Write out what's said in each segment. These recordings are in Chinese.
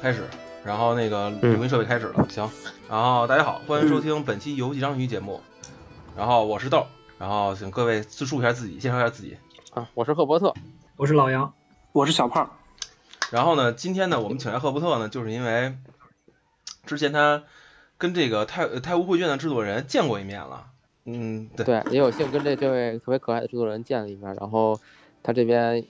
开始。然后那个录音设备开始了，行。然后大家好，欢迎收听本期游戏章鱼节目。然后我是豆，然后请各位自述一下自己，介绍一下自己。啊，我是赫伯特，我是老杨，我是小胖。然后呢，今天呢，我们请来赫伯特呢，就是因为之前他跟这个泰泰晤会卷的制作人见过一面了。嗯，对。对，也有幸跟这这位特别可爱的制作人见了一面，然后他这边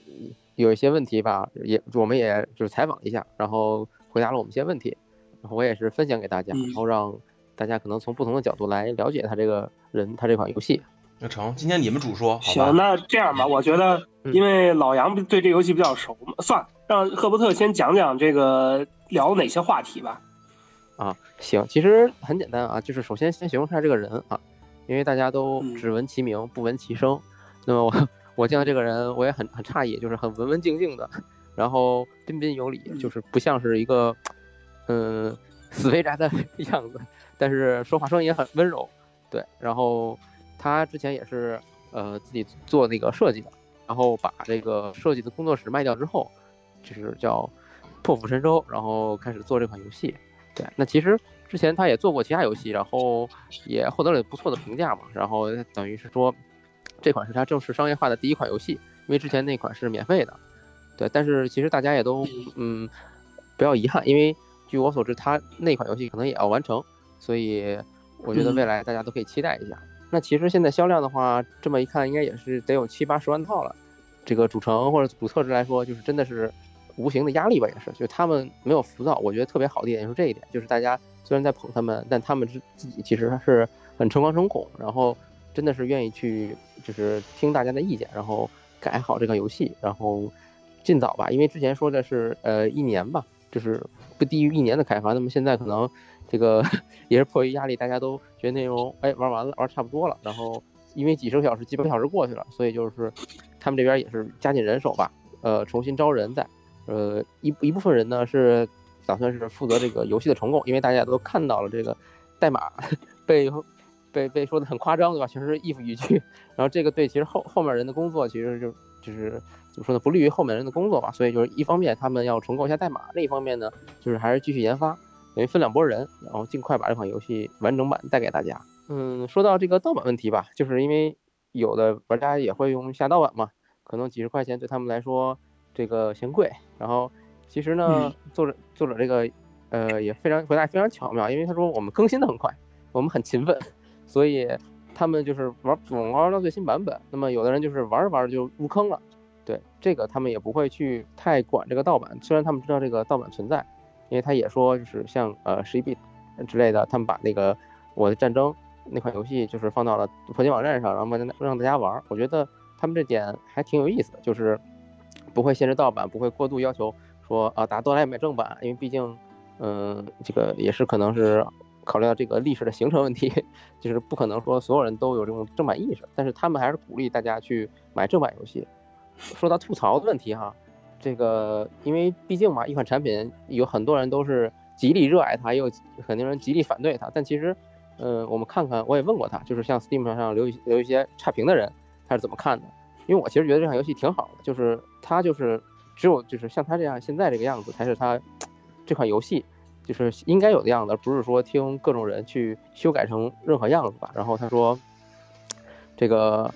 有一些问题吧，也我们也就是采访一下，然后回答了我们一些问题，然后我也是分享给大家，然后让大家可能从不同的角度来了解他这个人，他这款游戏。那成，今天你们主说。行，那这样吧，我觉得因为老杨对这游戏比较熟，算让赫伯特先讲讲这个聊哪些话题吧。啊，行，其实很简单啊，就是首先先形容一下这个人啊，因为大家都只闻其名不闻其声，那么我我见到这个人我也很很诧异，就是很文文静静的，然后彬彬有礼，就是不像是一个嗯死肥宅的 样子，但是说话声音也很温柔，对，然后。他之前也是呃自己做那个设计的，然后把这个设计的工作室卖掉之后，就是叫破釜沉舟，然后开始做这款游戏。对，那其实之前他也做过其他游戏，然后也获得了不错的评价嘛。然后等于是说，这款是它正式商业化的第一款游戏，因为之前那款是免费的。对，但是其实大家也都嗯不要遗憾，因为据我所知，它那款游戏可能也要完成，所以我觉得未来大家都可以期待一下。那其实现在销量的话，这么一看，应该也是得有七八十万套了。这个主城或者主测值来说，就是真的是无形的压力吧，也是。就他们没有浮躁，我觉得特别好的一点就是这一点，就是大家虽然在捧他们，但他们是自己其实是很诚惶诚恐，然后真的是愿意去就是听大家的意见，然后改好这个游戏，然后尽早吧，因为之前说的是呃一年吧，就是不低于一年的开发，那么现在可能。这个 也是迫于压力，大家都觉得内容哎玩完了，玩差不多了。然后因为几十个小时、几百个小时过去了，所以就是他们这边也是加紧人手吧，呃，重新招人在。呃，一一部分人呢是打算是负责这个游戏的重构，因为大家都看到了这个代码 被被被说的很夸张，对吧？全是 if 语句。然后这个对其实后后面人的工作其实就就是怎么说呢？不利于后面人的工作吧。所以就是一方面他们要重构一下代码，另一方面呢就是还是继续研发。等于分两拨人，然后尽快把这款游戏完整版带给大家。嗯，说到这个盗版问题吧，就是因为有的玩家也会用下盗版嘛，可能几十块钱对他们来说这个嫌贵。然后其实呢，作者作者这个呃也非常回答非常巧妙，因为他说我们更新的很快，我们很勤奋，所以他们就是玩总玩到最新版本。那么有的人就是玩着玩着就入坑了，对这个他们也不会去太管这个盗版，虽然他们知道这个盗版存在。因为他也说，就是像呃十一 B 之类的，他们把那个我的战争那款游戏就是放到了氪金网站上，然后让让大家玩。我觉得他们这点还挺有意思的，就是不会限制盗版，不会过度要求说啊大家都来买正版，因为毕竟嗯这个也是可能是考虑到这个历史的形成问题，就是不可能说所有人都有这种正版意识。但是他们还是鼓励大家去买正版游戏。说到吐槽的问题哈。这个，因为毕竟嘛，一款产品有很多人都是极力热爱它，也有很多人极力反对它。但其实，嗯，我们看看，我也问过他，就是像 Steam 上留留一些差评的人，他是怎么看的？因为我其实觉得这款游戏挺好的，就是它就是只有就是像他这样现在这个样子，才是它 这款游戏就是应该有的样子，不是说听各种人去修改成任何样子吧。然后他说，这个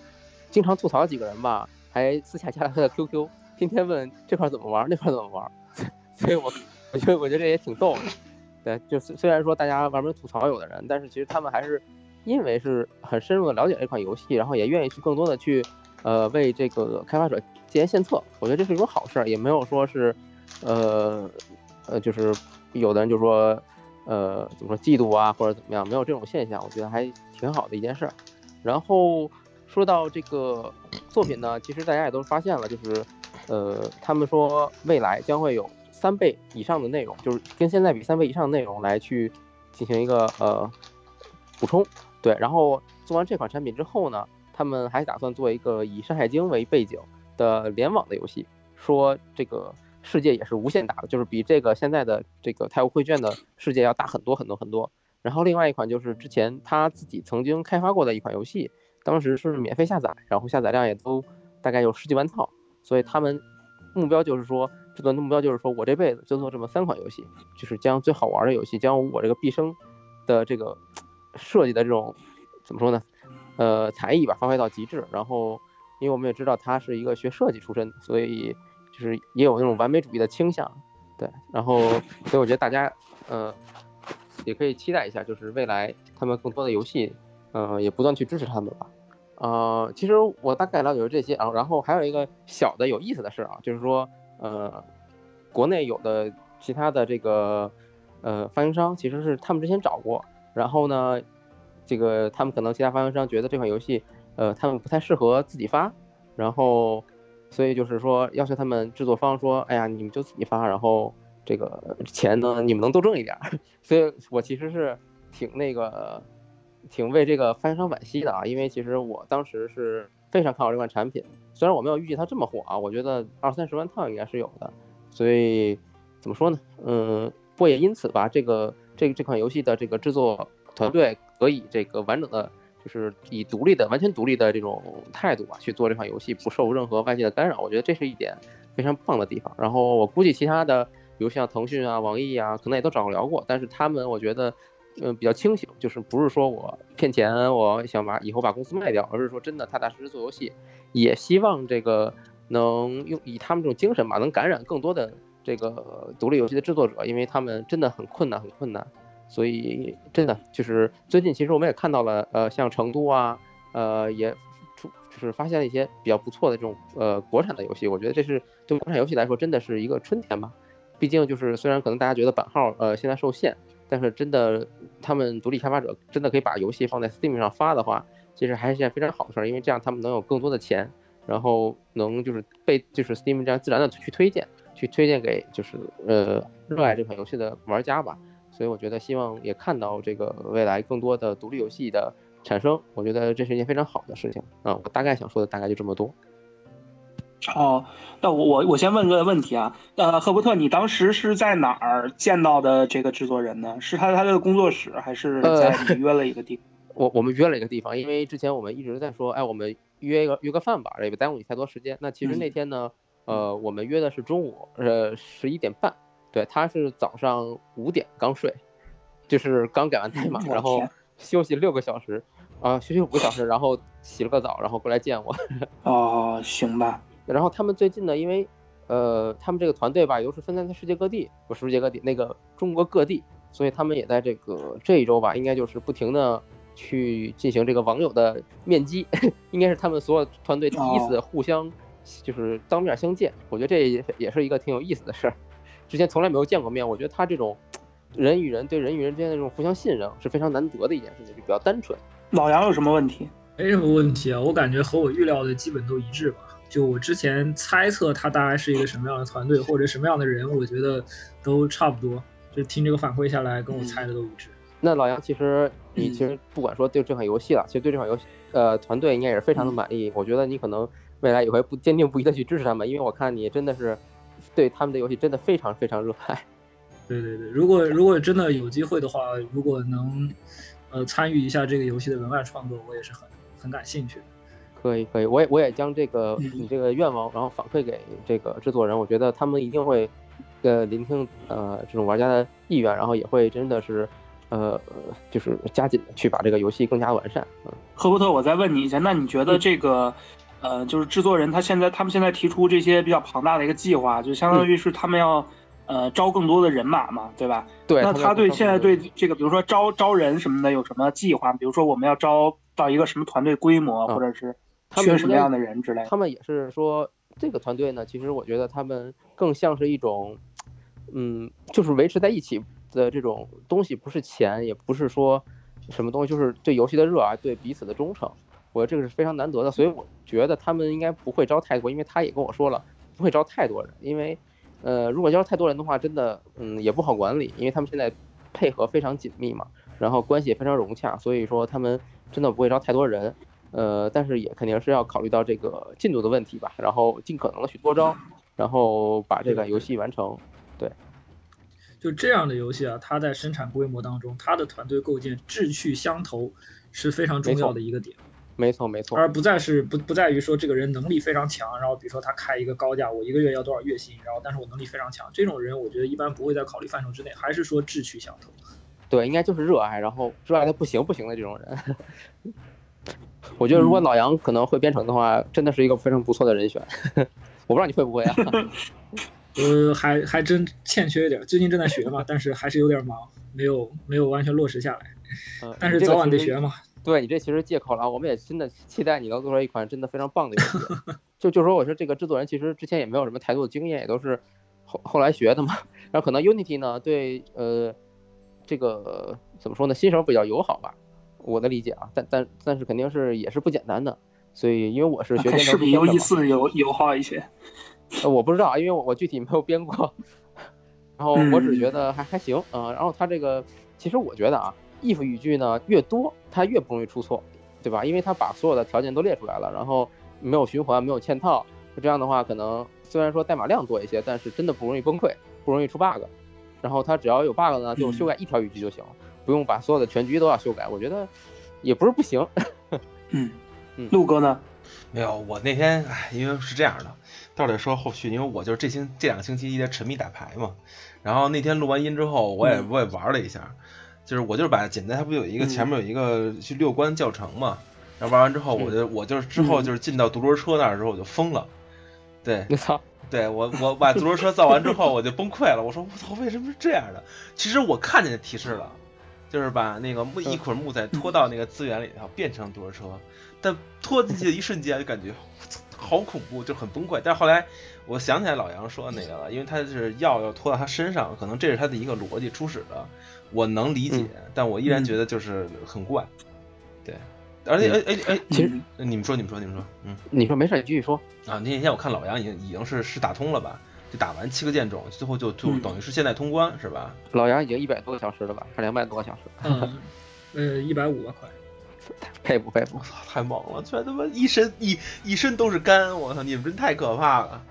经常吐槽几个人吧，还私下加了他的 QQ。天天问这块怎么玩，那块怎么玩，所以我我觉得我觉得这也挺逗的。对，就虽然说大家玩命吐槽有的人，但是其实他们还是因为是很深入的了解这款游戏，然后也愿意去更多的去呃为这个开发者建言献策。我觉得这是一种好事，也没有说是呃呃就是有的人就说呃怎么说嫉妒啊或者怎么样，没有这种现象，我觉得还挺好的一件事儿。然后说到这个作品呢，其实大家也都发现了，就是。呃，他们说未来将会有三倍以上的内容，就是跟现在比三倍以上内容来去进行一个呃补充。对，然后做完这款产品之后呢，他们还打算做一个以《山海经》为背景的联网的游戏，说这个世界也是无限大的，就是比这个现在的这个《泰晤绘卷》的世界要大很多很多很多。然后另外一款就是之前他自己曾经开发过的一款游戏，当时是免费下载，然后下载量也都大概有十几万套。所以他们目标就是说，制作的目标就是说我这辈子就做这么三款游戏，就是将最好玩的游戏，将我这个毕生的这个设计的这种怎么说呢？呃，才艺吧发挥到极致。然后，因为我们也知道他是一个学设计出身，所以就是也有那种完美主义的倾向。对，然后所以我觉得大家呃也可以期待一下，就是未来他们更多的游戏，呃也不断去支持他们吧。呃，其实我大概了解这些，然后然后还有一个小的有意思的事啊，就是说呃国内有的其他的这个呃发行商其实是他们之前找过，然后呢。这个他们可能其他发行商觉得这款游戏，呃，他们不太适合自己发，然后，所以就是说要求他们制作方说，哎呀，你们就自己发，然后这个钱呢，你们能多挣一点。所以我其实是挺那个，挺为这个发行商惋惜的啊，因为其实我当时是非常看好这款产品，虽然我没有预计它这么火啊，我觉得二三十万套应该是有的。所以怎么说呢？嗯，不过也因此吧，这个这这款游戏的这个制作。团队可以这个完整的，就是以独立的、完全独立的这种态度吧去做这款游戏，不受任何外界的干扰。我觉得这是一点非常棒的地方。然后我估计其他的，比如像腾讯啊、网易啊，可能也都找过聊过，但是他们我觉得，嗯，比较清醒，就是不是说我骗钱，我想把以后把公司卖掉，而是说真的踏踏实实做游戏，也希望这个能用以他们这种精神吧，能感染更多的这个独立游戏的制作者，因为他们真的很困难，很困难。所以真的就是最近，其实我们也看到了，呃，像成都啊，呃，也出就是发现了一些比较不错的这种呃国产的游戏。我觉得这是对国产游戏来说真的是一个春天吧。毕竟就是虽然可能大家觉得版号呃现在受限，但是真的他们独立开发者真的可以把游戏放在 Steam 上发的话，其实还是一件非常好的事儿，因为这样他们能有更多的钱，然后能就是被就是 Steam 这样自然的去推荐，去推荐给就是呃热爱这款游戏的玩家吧。所以我觉得希望也看到这个未来更多的独立游戏的产生，我觉得这是一件非常好的事情啊。我大概想说的大概就这么多。哦，那我我我先问个问题啊，呃，赫伯特，你当时是在哪儿见到的这个制作人呢？是他他的工作室，还是在你约了一个地？我我们约了一个地方，因为之前我们一直在说，哎，我们约一个约个饭吧，也不耽误你太多时间。那其实那天呢，呃，我们约的是中午，呃，十一点半。对，他是早上五点刚睡，就是刚改完代码，然后 休息六个小时，啊，休息五个小时，然后洗了个澡，然后过来见我。哦，行吧。然后他们最近呢，因为呃，他们这个团队吧，又是分散在世界各地，不是，世界各地那个中国各地，所以他们也在这个这一周吧，应该就是不停的去进行这个网友的面基，应该是他们所有团队第一次互相就是当面相见。我觉得这也也是一个挺有意思的事儿。之前从来没有见过面，我觉得他这种人与人对人与人之间的这种互相信任是非常难得的一件事情，就比较单纯。老杨有什么问题？没什么问题啊，我感觉和我预料的基本都一致吧。就我之前猜测他大概是一个什么样的团队或者什么样的人，我觉得都差不多。就听这个反馈下来，跟我猜的都一致。那老杨，其实你其实不管说对这款游戏了，其实对这款游戏呃团队应该也是非常的满意。我觉得你可能未来也会不坚定不移的去支持他们，因为我看你真的是。对他们的游戏真的非常非常热爱。对对对，如果如果真的有机会的话，如果能呃参与一下这个游戏的文案创作，我也是很很感兴趣的。可以可以，我也我也将这个你这个愿望，然后反馈给这个制作人，我觉得他们一定会呃聆听呃这种玩家的意愿，然后也会真的是呃就是加紧去把这个游戏更加完善。嗯，赫伯特，我再问你一下，那你觉得这个？呃，就是制作人他现在他们现在提出这些比较庞大的一个计划，就相当于是他们要呃招更多的人马嘛，对吧？对。那他对现在对这个，比如说招招人什么的有什么计划？比如说我们要招到一个什么团队规模，或者是缺什么样的人之类的。他们也是说这个团队呢，其实我觉得他们更像是一种，嗯，就是维持在一起的这种东西，不是钱，也不是说什么东西，就是对游戏的热爱，对彼此的忠诚。我这个是非常难得的，所以我觉得他们应该不会招太多，因为他也跟我说了，不会招太多人，因为，呃，如果招太多人的话，真的，嗯，也不好管理，因为他们现在配合非常紧密嘛，然后关系也非常融洽，所以说他们真的不会招太多人，呃，但是也肯定是要考虑到这个进度的问题吧，然后尽可能的去多招，然后把这个游戏完成，对，就这样的游戏啊，它在生产规模当中，它的团队构建志趣相投是非常重要的一个点。没错没错，而不再是不不在于说这个人能力非常强，然后比如说他开一个高价，我一个月要多少月薪，然后但是我能力非常强，这种人我觉得一般不会在考虑范畴之内，还是说志趣相投。对，应该就是热爱，然后热爱的不行不行的这种人。我觉得如果老杨可能会编程的话，真的是一个非常不错的人选。我不知道你会不会啊？呃，还还真欠缺一点，最近正在学嘛，但是还是有点忙，没有没有完全落实下来。嗯，但是早晚得学嘛。对你这其实借口了，我们也真的期待你能做出来一款真的非常棒的游戏。就就说我说这个制作人其实之前也没有什么太多的经验，也都是后后来学的嘛。然后可能 Unity 呢对呃这个怎么说呢新手比较友好吧，我的理解啊。但但但是肯定是也是不简单的，所以因为我是学电脑，是比 U E 四友友好一些。呃我不知道啊，因为我我具体没有编过，然后我只觉得还还行啊。然后它这个其实我觉得啊。If 语句呢越多，它越不容易出错，对吧？因为它把所有的条件都列出来了，然后没有循环，没有嵌套，这样的话，可能虽然说代码量多一些，但是真的不容易崩溃，不容易出 bug。然后它只要有 bug 呢，就修改一条语句就行，不用把所有的全局都要修改。我觉得也不是不行。嗯嗯，陆哥呢？没有，我那天唉，因为是这样的，到底说后续，因为我就是这星这两个星期一直沉迷打牌嘛。然后那天录完音之后，我也我也玩了一下。就是我就是把简单，它不有一个前面有一个去六关教程嘛，然后玩完之后，我就我就是之后就是进到独轮车那儿之后我就疯了，对，我操，对我我把独轮车造完之后我就崩溃了，我说我操为什么是这样的？其实我看见提示了，就是把那个木一捆木材拖到那个资源里头变成独轮车，但拖进去的一瞬间就感觉好恐怖，就很崩溃。但是后来我想起来老杨说的那个了，因为他是药要拖到他身上，可能这是他的一个逻辑初始的。我能理解，但我依然觉得就是很怪，对，而且哎哎哎，其实你们说你们说你们说，嗯，你说没事，你继续说。啊。那天我看老杨已经已经是是打通了吧，就打完七个剑种，最后就就等于是现在通关是吧？老杨已经一百多个小时了吧，还两百多个小时？嗯，呃，一百五吧，快。佩服佩服，我操，太猛了，全他妈一身一一身都是肝，我操，你们真太可怕了。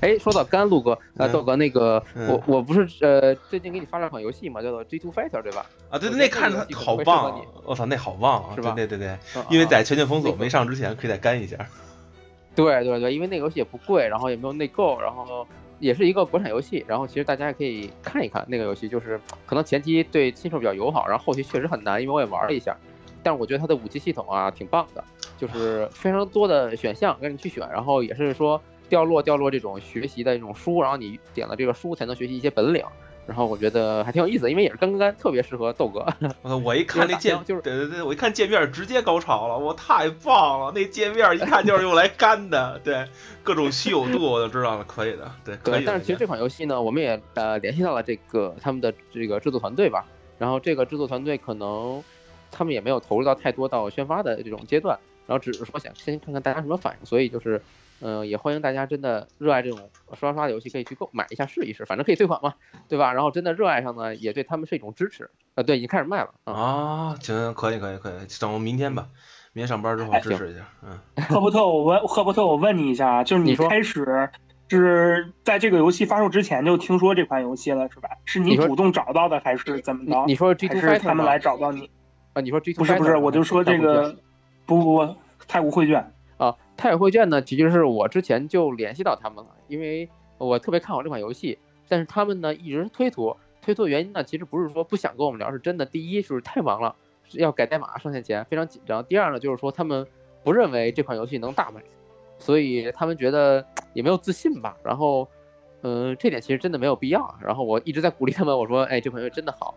哎，说到肝，陆哥，啊，豆哥，那个，我我不是呃，最近给你发了款游戏嘛，叫做 G Two Fighter，对吧？啊，对对，那看着好棒，我操，那好棒啊，是吧？对对对，因为在全境封锁没上之前，可以再干一下。对对对，因为那个游戏也不贵，然后也没有内购，然后也是一个国产游戏，然后其实大家也可以看一看那个游戏，就是可能前期对新手比较友好，然后后期确实很难，因为我也玩了一下，但是我觉得它的武器系统啊挺棒的，就是非常多的选项让你去选，然后也是说。掉落掉落这种学习的这种书，然后你点了这个书才能学习一些本领，然后我觉得还挺有意思，因为也是干干干，特别适合豆哥。我一看那界就是对对对，我一看界面直接高潮了，我太棒了，那界面一看就是用来干的，对各种稀有度我就知道了，可以的，对可以。但是其实这款游戏呢，我们也呃联系到了这个他们的这个制作团队吧，然后这个制作团队可能他们也没有投入到太多到宣发的这种阶段，然后只是说想先看看大家什么反应，所以就是。嗯，也欢迎大家真的热爱这种刷刷的游戏，可以去购买一下试一试，反正可以退款嘛，对吧？然后真的热爱上呢，也对他们是一种支持。啊，对，已经开始卖了啊，行，可以，可以，可以，等我明天吧，明天上班之后支持一下。嗯，赫伯特，我问赫伯特，我问你一下，就是你开始是在这个游戏发售之前就听说这款游戏了是吧？是你主动找到的还是怎么着？你说 G Two 还是他们来找到你？啊，你说 G Two 不是不是，我就说这个，不不不，太古绘卷。啊，太古绘卷呢，其实是我之前就联系到他们了，因为我特别看好这款游戏，但是他们呢一直推脱，推脱原因呢，其实不是说不想跟我们聊，是真的，第一就是太忙了，要改代码上线前非常紧张，第二呢就是说他们不认为这款游戏能大卖，所以他们觉得也没有自信吧，然后，嗯，这点其实真的没有必要，然后我一直在鼓励他们，我说，哎，这款游戏真的好，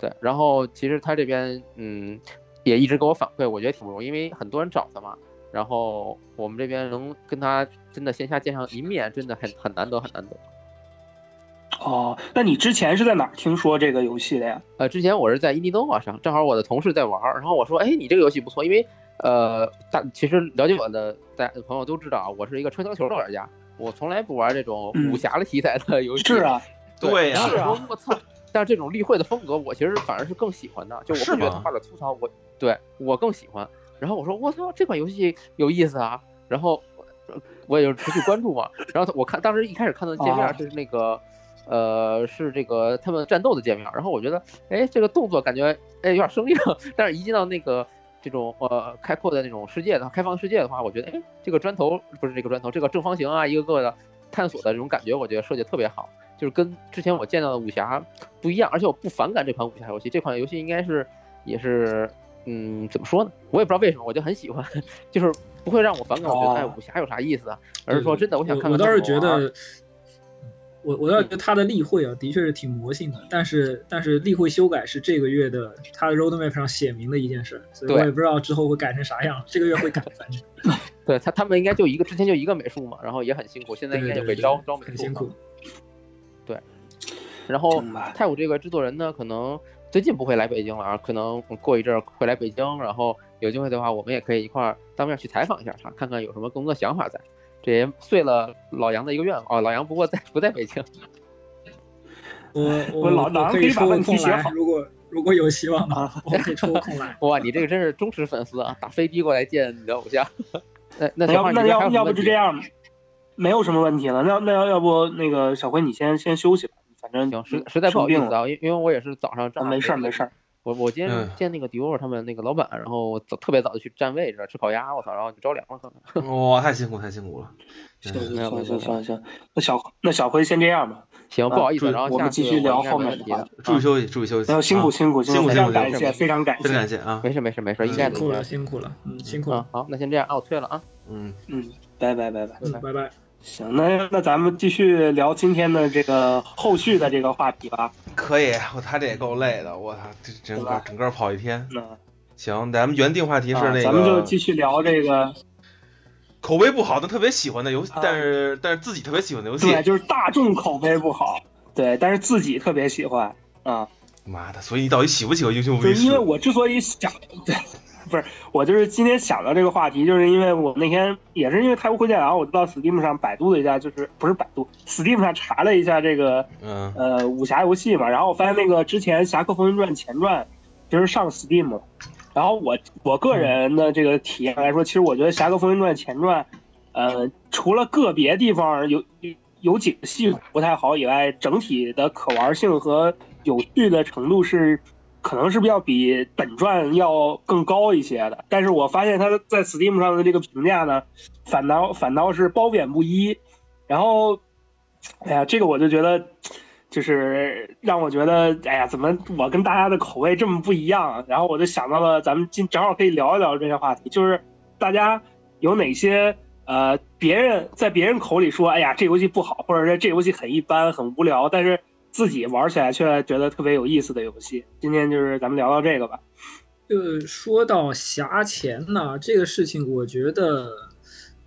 对，然后其实他这边，嗯，也一直给我反馈，我觉得挺不容易，因为很多人找他嘛。然后我们这边能跟他真的线下见上一面，真的很很难得，很难得。哦，那你之前是在哪听说这个游戏的呀？呃，之前我是在 Indie 上，正好我的同事在玩，然后我说，哎，你这个游戏不错，因为呃，大其实了解我的大朋友都知道啊，我是一个车厢球的玩家，我从来不玩这种武侠的题材的游戏。是啊，对呀。是啊。我操！但是这种立绘的风格，我其实反而是更喜欢的，就我不觉得他画的粗糙，我对我更喜欢。然后我说我操这款游戏有意思啊，然后我也就持续关注嘛。然后我看当时一开始看到界面是那个，呃，是这个他们战斗的界面。然后我觉得，哎，这个动作感觉哎有点生硬。但是一进到那个这种呃开阔的那种世界的开放世界的话，我觉得哎，这个砖头不是这个砖头，这个正方形啊，一个个的探索的这种感觉，我觉得设计特别好，就是跟之前我见到的武侠不一样，而且我不反感这款武侠游戏，这款游戏应该是也是嗯怎么说呢？我也不知道为什么，我就很喜欢，就是不会让我反感，我觉得哎武侠有啥意思啊？而是说真的，我想看看。我倒是觉得。我我倒觉得他的例会啊，的确是挺魔性的，但是但是例会修改是这个月的他的 roadmap 上写明的一件事，所以我也不知道之后会改成啥样。这个月会改，反正。对他他们应该就一个之前就一个美术嘛，然后也很辛苦，现在应该就被招招美术。很辛苦。对。然后泰武这个制作人呢，可能最近不会来北京了啊，可能过一阵会来北京，然后有机会的话，我们也可以一块儿当面去采访一下他，看看有什么更多的想法在。这也碎了老杨的一个愿望哦。老杨不过在不在北京。我我老老杨可以抽空来，如果如果有希望的话，我可以抽空来。哇，你这个真是忠实粉丝啊！打飞的过来见你的偶像。那那要那要要不就这样，没有什么问题了。那那要要不那个小辉你先先休息吧，反正行，实实在不好意思啊，因因为我也是早上正好没事没事。我我今天见那个迪欧他们那个老板，然后早特别早就去占位置吃烤鸭，我操，然后就着凉了，可能。哇，太辛苦太辛苦了。行行行行行，那小那小辉先这样吧。行，不好意思，然后我们继续聊后面的。注意休息，注意休息。辛苦辛苦辛苦，非常感谢，非常感谢，感谢啊！没事没事没事，应该辛苦了辛苦了，嗯，辛苦了。好，那先这样啊，我退了啊。嗯嗯，拜拜拜拜拜拜。行，那那咱们继续聊今天的这个后续的这个话题吧。可以，我他这也够累的，我操，这整个整个跑一天。行，咱们原定话题是那个，咱们就继续聊这个口碑不好的特别喜欢的游戏，但是但是自己特别喜欢的游戏。对，就是大众口碑不好，对，但是自己特别喜欢啊。妈的，所以你到底喜不喜欢英雄无敌因为我之所以想对。不是，我就是今天想到这个话题，就是因为我那天也是因为《太空会见》，然后我就到 Steam 上百度了一下，就是不是百度，Steam 上查了一下这个，嗯，呃，武侠游戏嘛，然后我发现那个之前《侠客风云传》前传就是上 Steam，然后我我个人的这个体验来说，其实我觉得《侠客风云传》前传，呃，除了个别地方有有有几个系统不太好以外，整体的可玩性和有趣的程度是。可能是不是要比本传要更高一些的？但是我发现他在 Steam 上的这个评价呢，反倒反倒是褒贬不一。然后，哎呀，这个我就觉得，就是让我觉得，哎呀，怎么我跟大家的口味这么不一样？然后我就想到了，咱们今正好可以聊一聊这些话题，就是大家有哪些呃，别人在别人口里说，哎呀，这游戏不好，或者说这游戏很一般、很无聊，但是。自己玩起来却觉得特别有意思的游戏，今天就是咱们聊聊这个吧。就，说到侠钱呢，这个事情，我觉得，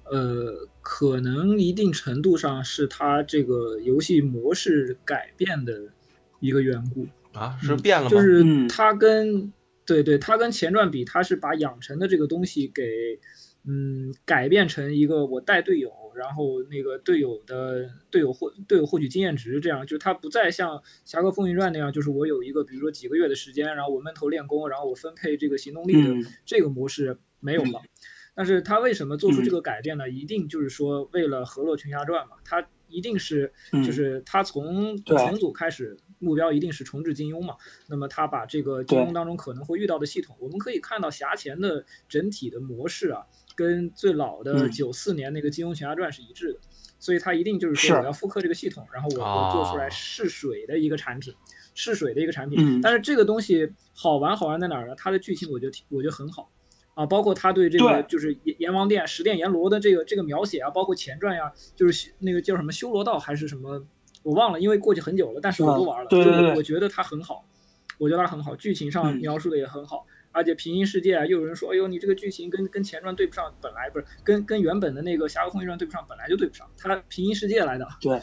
呃，可能一定程度上是它这个游戏模式改变的一个缘故啊，是变了吗？就是它跟对对，它跟前传比，它是把养成的这个东西给嗯改变成一个我带队友。然后那个队友的队友获队友获取经验值，这样就他不再像《侠客风云传》那样，就是我有一个比如说几个月的时间，然后我闷头练功，然后我分配这个行动力的这个模式没有了。但是他为什么做出这个改变呢？一定就是说为了《河洛群侠传》嘛，他一定是就是他从重组开始目标一定是重置金庸嘛。那么他把这个金庸当中可能会遇到的系统，我们可以看到侠前的整体的模式啊。跟最老的九四年那个《金庸群侠传》是一致的，所以它一定就是说我要复刻这个系统，然后我我做出来试水的一个产品，试水的一个产品。但是这个东西好玩好玩在哪儿呢？它的剧情我觉得我觉得很好。啊，包括他对这个就是阎阎王殿十殿阎罗的这个这个描写啊，包括前传呀，就是那个叫什么修罗道还是什么，我忘了，因为过去很久了，但是我都玩了，对对对，我觉得它很好，我觉得它很好，剧情上描述的也很好。而且平行世界啊，又有人说，哎呦，你这个剧情跟跟前传对不上，本来不是跟跟原本的那个《侠客风云传》对不上，本来就对不上，它平行世界来的。对，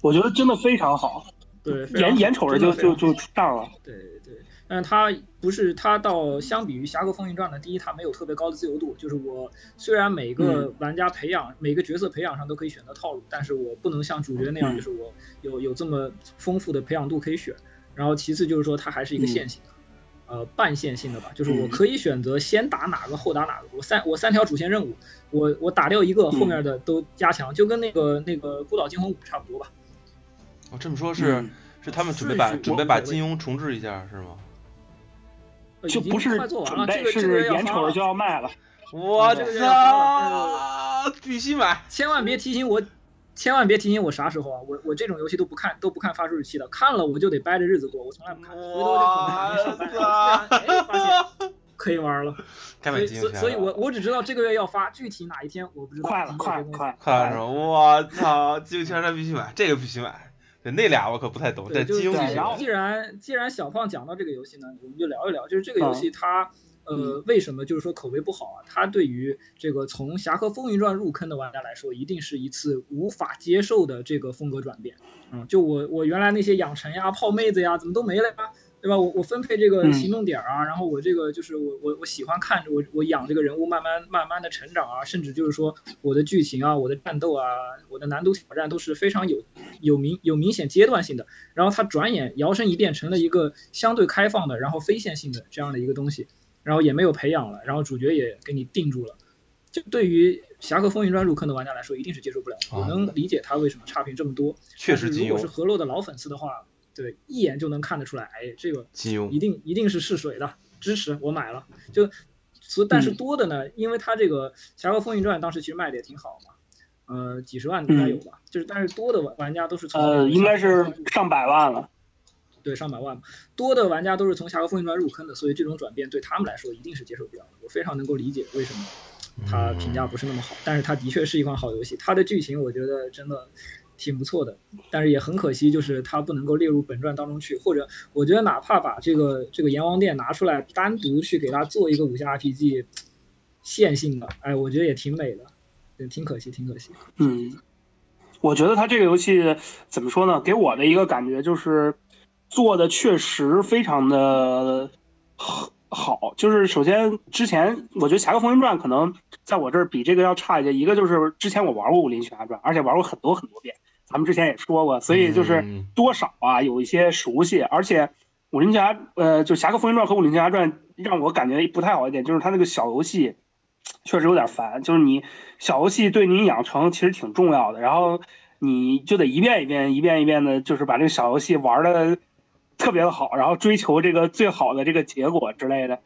我觉得真的非常好。对，眼眼瞅着就就就上了。对对，但是它不是它到相比于《侠客风云传》呢，第一它没有特别高的自由度，就是我虽然每个玩家培养每个角色培养上都可以选择套路，但是我不能像主角那样，就是我有有这么丰富的培养度可以选。然后其次就是说它还是一个线性的。呃，半线性的吧，就是我可以选择先打哪个后打哪个，我三我三条主线任务，我我打掉一个，后面的都加强，就跟那个那个孤岛惊魂五差不多吧。哦，这么说，是是他们准备把准备把金庸重置一下是吗？就不是快做完了，准备，这个是眼瞅着就要卖了。我这个必须买！千万别提醒我，千万别提醒我啥时候啊！我我这种游戏都不看都不看发售日期的，看了我就得掰着日子过，我从来不看，回头就可能哪天上班，突然哎发现可以玩了，该所以所以所以我我只知道这个月要发，具体哪一天我不知道。快了，嗯快了，这个东西快了，快了，我操，金庸圈他必须买，这个必须买。对，那俩我可不太懂，对，但就然后金庸必须买。既然既然小胖讲到这个游戏呢，我们就聊一聊，就是这个游嗯戏它、呃为什么就是说口碑不好啊？它对于这个从《侠客风云传》入坑的玩家来说，一定是一次无法接受的这个风格转变。嗯，就我我原来那些养成呀、泡妹子呀，怎么都没了呀？对吧？我我分配这个嗯行动点儿啊，然后我这个就是我我我喜欢看着我我养这个人物慢慢慢慢的成长啊，甚至就是说我的剧情啊、我的战斗啊、我的难度挑战都是非常有有明有明显阶段性的。然后它转眼摇身一变成了一个相对开放的，然后非线性的这样的一个东西，然后也没有培养了，然后主角也给你定住了。就对于《侠客风云传》入坑的玩家来说，一定是接受不了的。我能理解他为什么差评这么多，确实如果是庸，河洛的老粉丝的话，对，一眼就能看得出来，哎，这个金庸一定一定是试水的，支持我买了。就所但是嗯多的呢，因为他这个《侠客风云传》当时其实卖的也挺好嘛，呃，几十万应该有吧。就是但是多的玩玩家都是从呃，应该是上百万了。对上百万，多的玩家都是从《侠客风云传》入坑的，所以这种转变对他们来说一定是接受不了的。我非常能够理解为什么它评价不是那么好，但是它的确是一款好游戏，它的剧情我觉得真的挺不错的，但是也很可惜，就是它不能够列入本传当中去，或者我觉得哪怕把这个这个阎王殿拿出来单独去给它做一个武侠 RPG 线性的，哎，我觉得也挺美的，也，挺可惜，挺可惜。嗯，我觉得他这个游戏怎么说呢？给我的一个感觉就是做的确实非常的好好。就是首先之前我觉得《侠客风云传》可能在我这儿比这个要差一些，一个就是之前我玩过《武林群侠传》，而且玩过很多很多遍，咱们之前也说过，所以就是嗯多少啊有一些熟悉，而且。武林群侠，呃，就《侠客风云传》和《武林群侠传》让我感觉不太好一点，就是它那个小游戏确实有点烦，就是你小游戏对你养成其实挺重要的，然后你就得一遍一遍、一遍一遍的，就是把这个小游戏玩的特别的好，然后追求这个最好的这个结果之类的。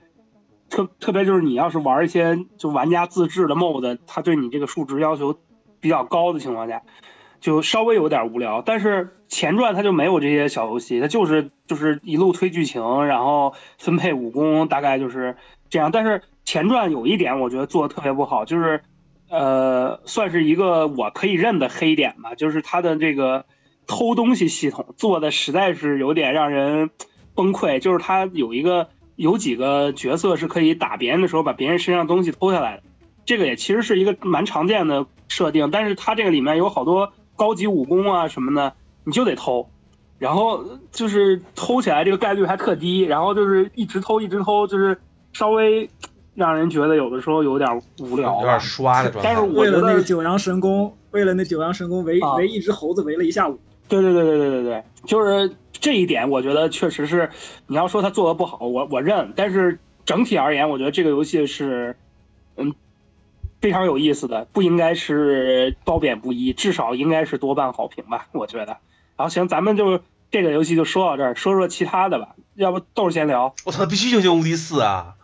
特特别就是你要是玩一些就玩家自制的 mod，它对你这个数值要求比较高的情况下，就稍微有点无聊。但是前传它就没有这些小游戏，它就是就是一路推剧情，然后分配武功，大概就是这样。但是前传有一点我觉得做的特别不好，就是呃，算是一个我可以认的黑点吧，就是它的这个偷东西系统做的实在是有点让人崩溃。就是它有一个有几个角色是可以打别人的时候把别人身上东西偷下来的，这个也其实是一个蛮常见的设定，但是它这个里面有好多高级武功啊什么的，你就得偷。然后就是偷起来这个概率还特低，然后就是一直偷一直偷，就是稍微让人觉得有的时候有点无聊，有点刷的状态。但是我为了那个九阳神功，为了那九阳神功围啊围一只猴子围了一下午。对对对对对对对，就是这一点，我觉得确实是你要说他做的不好，我我认。但是整体而言，我觉得这个游戏是嗯非常有意思的，不应该是褒贬不一，至少应该是多半好评吧，我觉得。然后行，咱们就这个游戏就说到这儿，说说其他的吧。要不豆儿先聊？我操，必须英雄无敌四啊！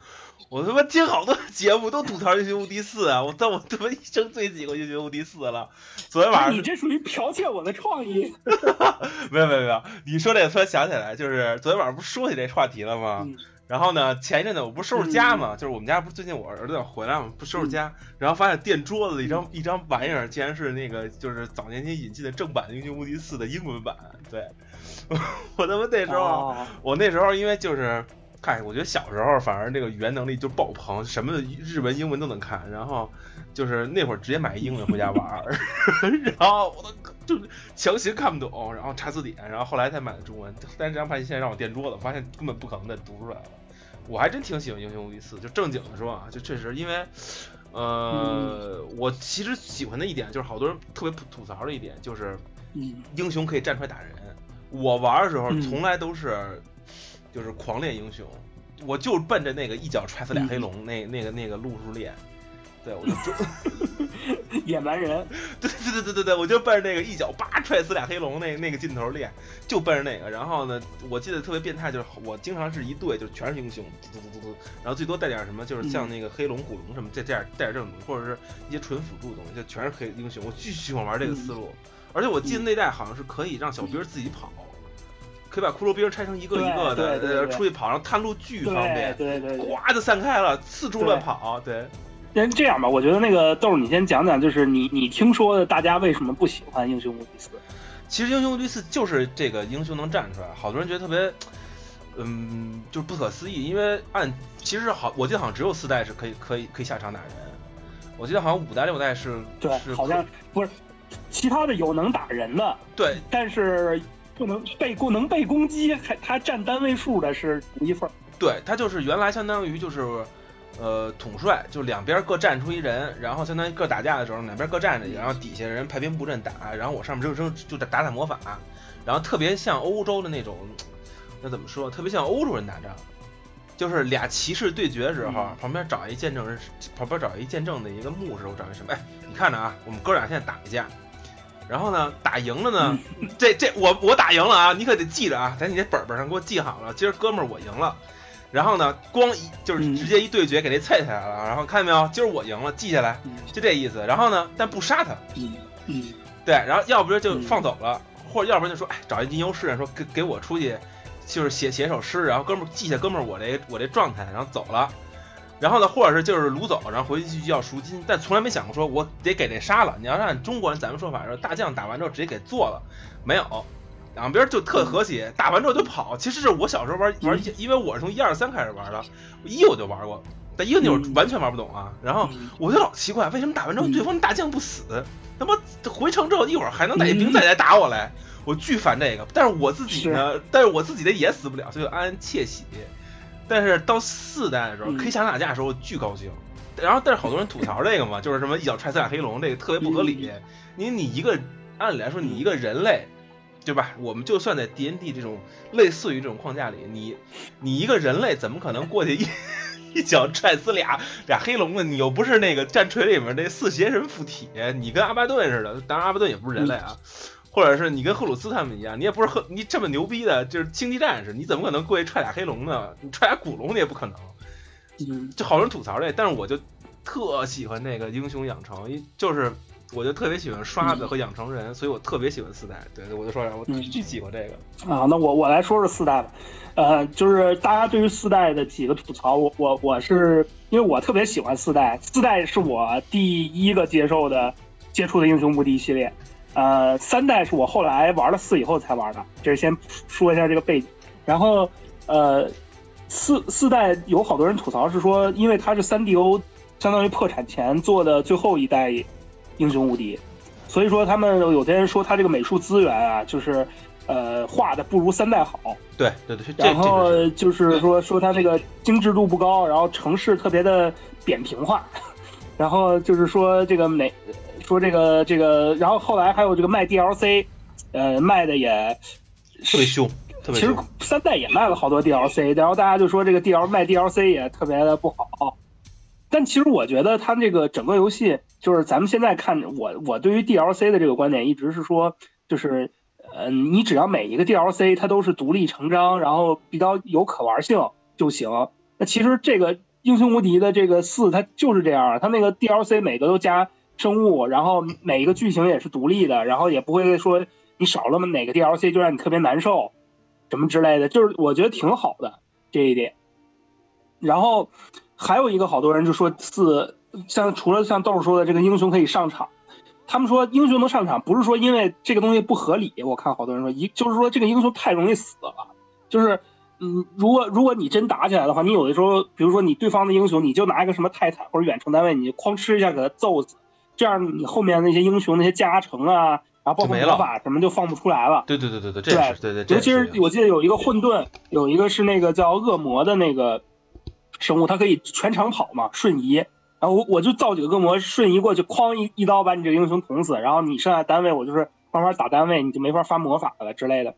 我他妈听好多节目都吐槽英雄无敌四啊！我但我他妈一生最喜欢英雄无敌四了。昨天晚上你这属于剽窃我的创意。没有没有没有，你说这个突然想起来，就是昨天晚上不是说起这话题了吗？嗯然后呢，前一阵子我不是收拾家嘛，就是我们家不是最近我儿子要回来嘛，不收拾家，然后发现垫桌子一张一张玩意儿，竟然是那个就是早年间引进的正版《英雄无敌四》的英文版。对，我他妈那时候，哦我那时候因为就是。看，我觉得小时候反而这个语言能力就爆棚，什么日文、英文都能看。然后就是那会儿直接买英文回家玩，然后我都就是强行看不懂，然后查字典，然后后来才买的中文。但是这张牌现现在让我垫桌子，发现根本不可能再读出来了。我还真挺喜欢《英雄无敌四》，就正经的说啊，就确实因为，呃，我其实喜欢的一点就是好多人特别吐槽的一点就是嗯英雄可以站出来打人。我玩的时候嗯从来都是就是狂练英雄，我就奔着那个一脚踹死俩黑龙、那那个那个路数练。对，我就就 野蛮人，对对对对对对，我就奔着那个一脚叭踹死俩黑龙那那个劲头练，就奔着那个。然后呢，我记得特别变态，就是我经常是一队就全是英雄，嘟嘟嘟嘟，然后最多带点什么，就是像那个黑龙、古龙什么，这这样带点这种东西，或者是一些纯辅助的东西，就全是黑英雄。我巨喜欢玩这个思路，而且我记得那代好像是可以让小兵自己跑。可以把骷髅兵拆成一个一个的，对对，出去跑，然后探路巨方便，对对，哗就散开了，四处乱跑，对。先这样吧，我觉得那个豆儿，你先讲讲，就是你你听说的，大家为什么不喜欢英雄无敌四？其实英雄无敌四就是这个英雄能站出来，好多人觉得特别，嗯，就是不可思议，因为按其实好，我记得好像只有四代是可以可以可以下场打人，我记得好像五代六代是，对，好像不是，其他的有能打人的，对，但是。不能被攻能被攻击，还他占单位数的是独一份对他就是原来相当于就是，呃，统帅，就两边各站出一人，然后相当于各打架的时候，两边各站着，然后底下人排兵布阵打，然后我上面就扔就打打魔法，然后特别像欧洲的那种，那怎么说？特别像欧洲人打仗，就是俩骑士对决的时候，旁边找一见证人，旁边找一见证的一个牧师，我找一什么？哎，你看着啊，我们哥俩现在打一架。然后呢，打赢了呢，这这我我打赢了啊，你可得记着啊，在你这本本上给我记好了。今儿哥们儿我赢了，然后呢，光一就是直接一对决给那菜下来了，然后看见没有，今儿我赢了，记下来，就这意思。然后呢，但不杀他，嗯嗯，对，然后要不然就放走了，或者要不然就说，哎，找一吟游诗人说给给我出去，就是写写首诗，然后哥们儿记下哥们儿我这我这状态，然后走了。然后呢，或者是就是掳走，然后回去要赎金，但从来没想过说我得给那杀了。你要按中国人咱们说法说，大将打完之后直接给做了，没有，两边就特和谐，打完之后就跑。其实是我小时候玩玩，因为我是从一二三开始玩的，一我就玩过，但一那会儿完全玩不懂啊。然后我就老奇怪，为什么打完之后对方大将不死，他妈回城之后一会儿还能带兵再来打我来，我巨烦这个。但是我自己呢，但是我自己的也死不了，所以安安窃喜。但是到四代的时候，可以想打架的时候，巨高兴。然后，但是好多人吐槽这个嘛，就是什么一脚踹死俩黑龙，这个特别不合理。你你一个，按理来说，你一个人类，对吧？我们就算在 D N D 这种类似于这种框架里，你你一个人类怎么可能过去一 一脚踹死俩俩黑龙呢？你又不是那个战锤里面那四邪神附体，你跟阿巴顿似的，当然阿巴顿也不是人类啊。或者是你跟赫鲁斯他们一样，你也不是赫，你这么牛逼的，就是星际战士，你怎么可能过去踹俩黑龙呢？你踹俩古龙你也不可能。嗯，就好多人吐槽这，但是我就特喜欢那个英雄养成，就是我就特别喜欢刷子和养成人，所以我特别喜欢四代。对，我就说我巨喜欢这个啊。那我我来说说四代吧，呃，就是大家对于四代的几个吐槽，我我我是因为我特别喜欢四代，四代是我第一个接受的接触的英雄无敌系列。呃，三代是我后来玩了四以后才玩的，这是先说一下这个背景。然后，呃，四四代有好多人吐槽是说，因为它是三 DO，相当于破产前做的最后一代英雄无敌，所以说他们有些人说他这个美术资源啊，就是呃画的不如三代好。对对对。然后就是说说他这个精致度不高，然后城市特别的扁平化，然后就是说这个美。说这个这个，然后后来还有这个卖 DLC，呃，卖的也特别凶。其实三代也卖了好多 DLC，然后大家就说这个 DL 卖 DLC 也特别的不好。但其实我觉得它这个整个游戏，就是咱们现在看，我我对于 DLC 的这个观点一直是说，就是呃，你只要每一个 DLC 它都是独立成章，然后比较有可玩性就行。那其实这个英雄无敌的这个四，它就是这样，它那个 DLC 每个都加。生物，然后每一个剧情也是独立的，然后也不会说你少了哪个 DLC 就让你特别难受，什么之类的，就是我觉得挺好的这一点。然后还有一个好多人就说四，像除了像豆说的这个英雄可以上场，他们说英雄能上场不是说因为这个东西不合理，我看好多人说一就是说这个英雄太容易死了，就是嗯，如果如果你真打起来的话，你有的时候比如说你对方的英雄，你就拿一个什么泰坦或者远程单位，你哐哧一下给他揍死。这样你后面那些英雄那些加成啊，然后包括魔法什么就放不出来了。对对对对对，这是对对。尤其是我记得有一个混沌，有一个是那个叫恶魔的那个生物，它可以全场跑嘛，瞬移。然后我我就造几个恶魔瞬移过去，哐一一刀把你这个英雄捅死。然后你剩下单位我就是慢慢打单位，你就没法发魔法了之类的。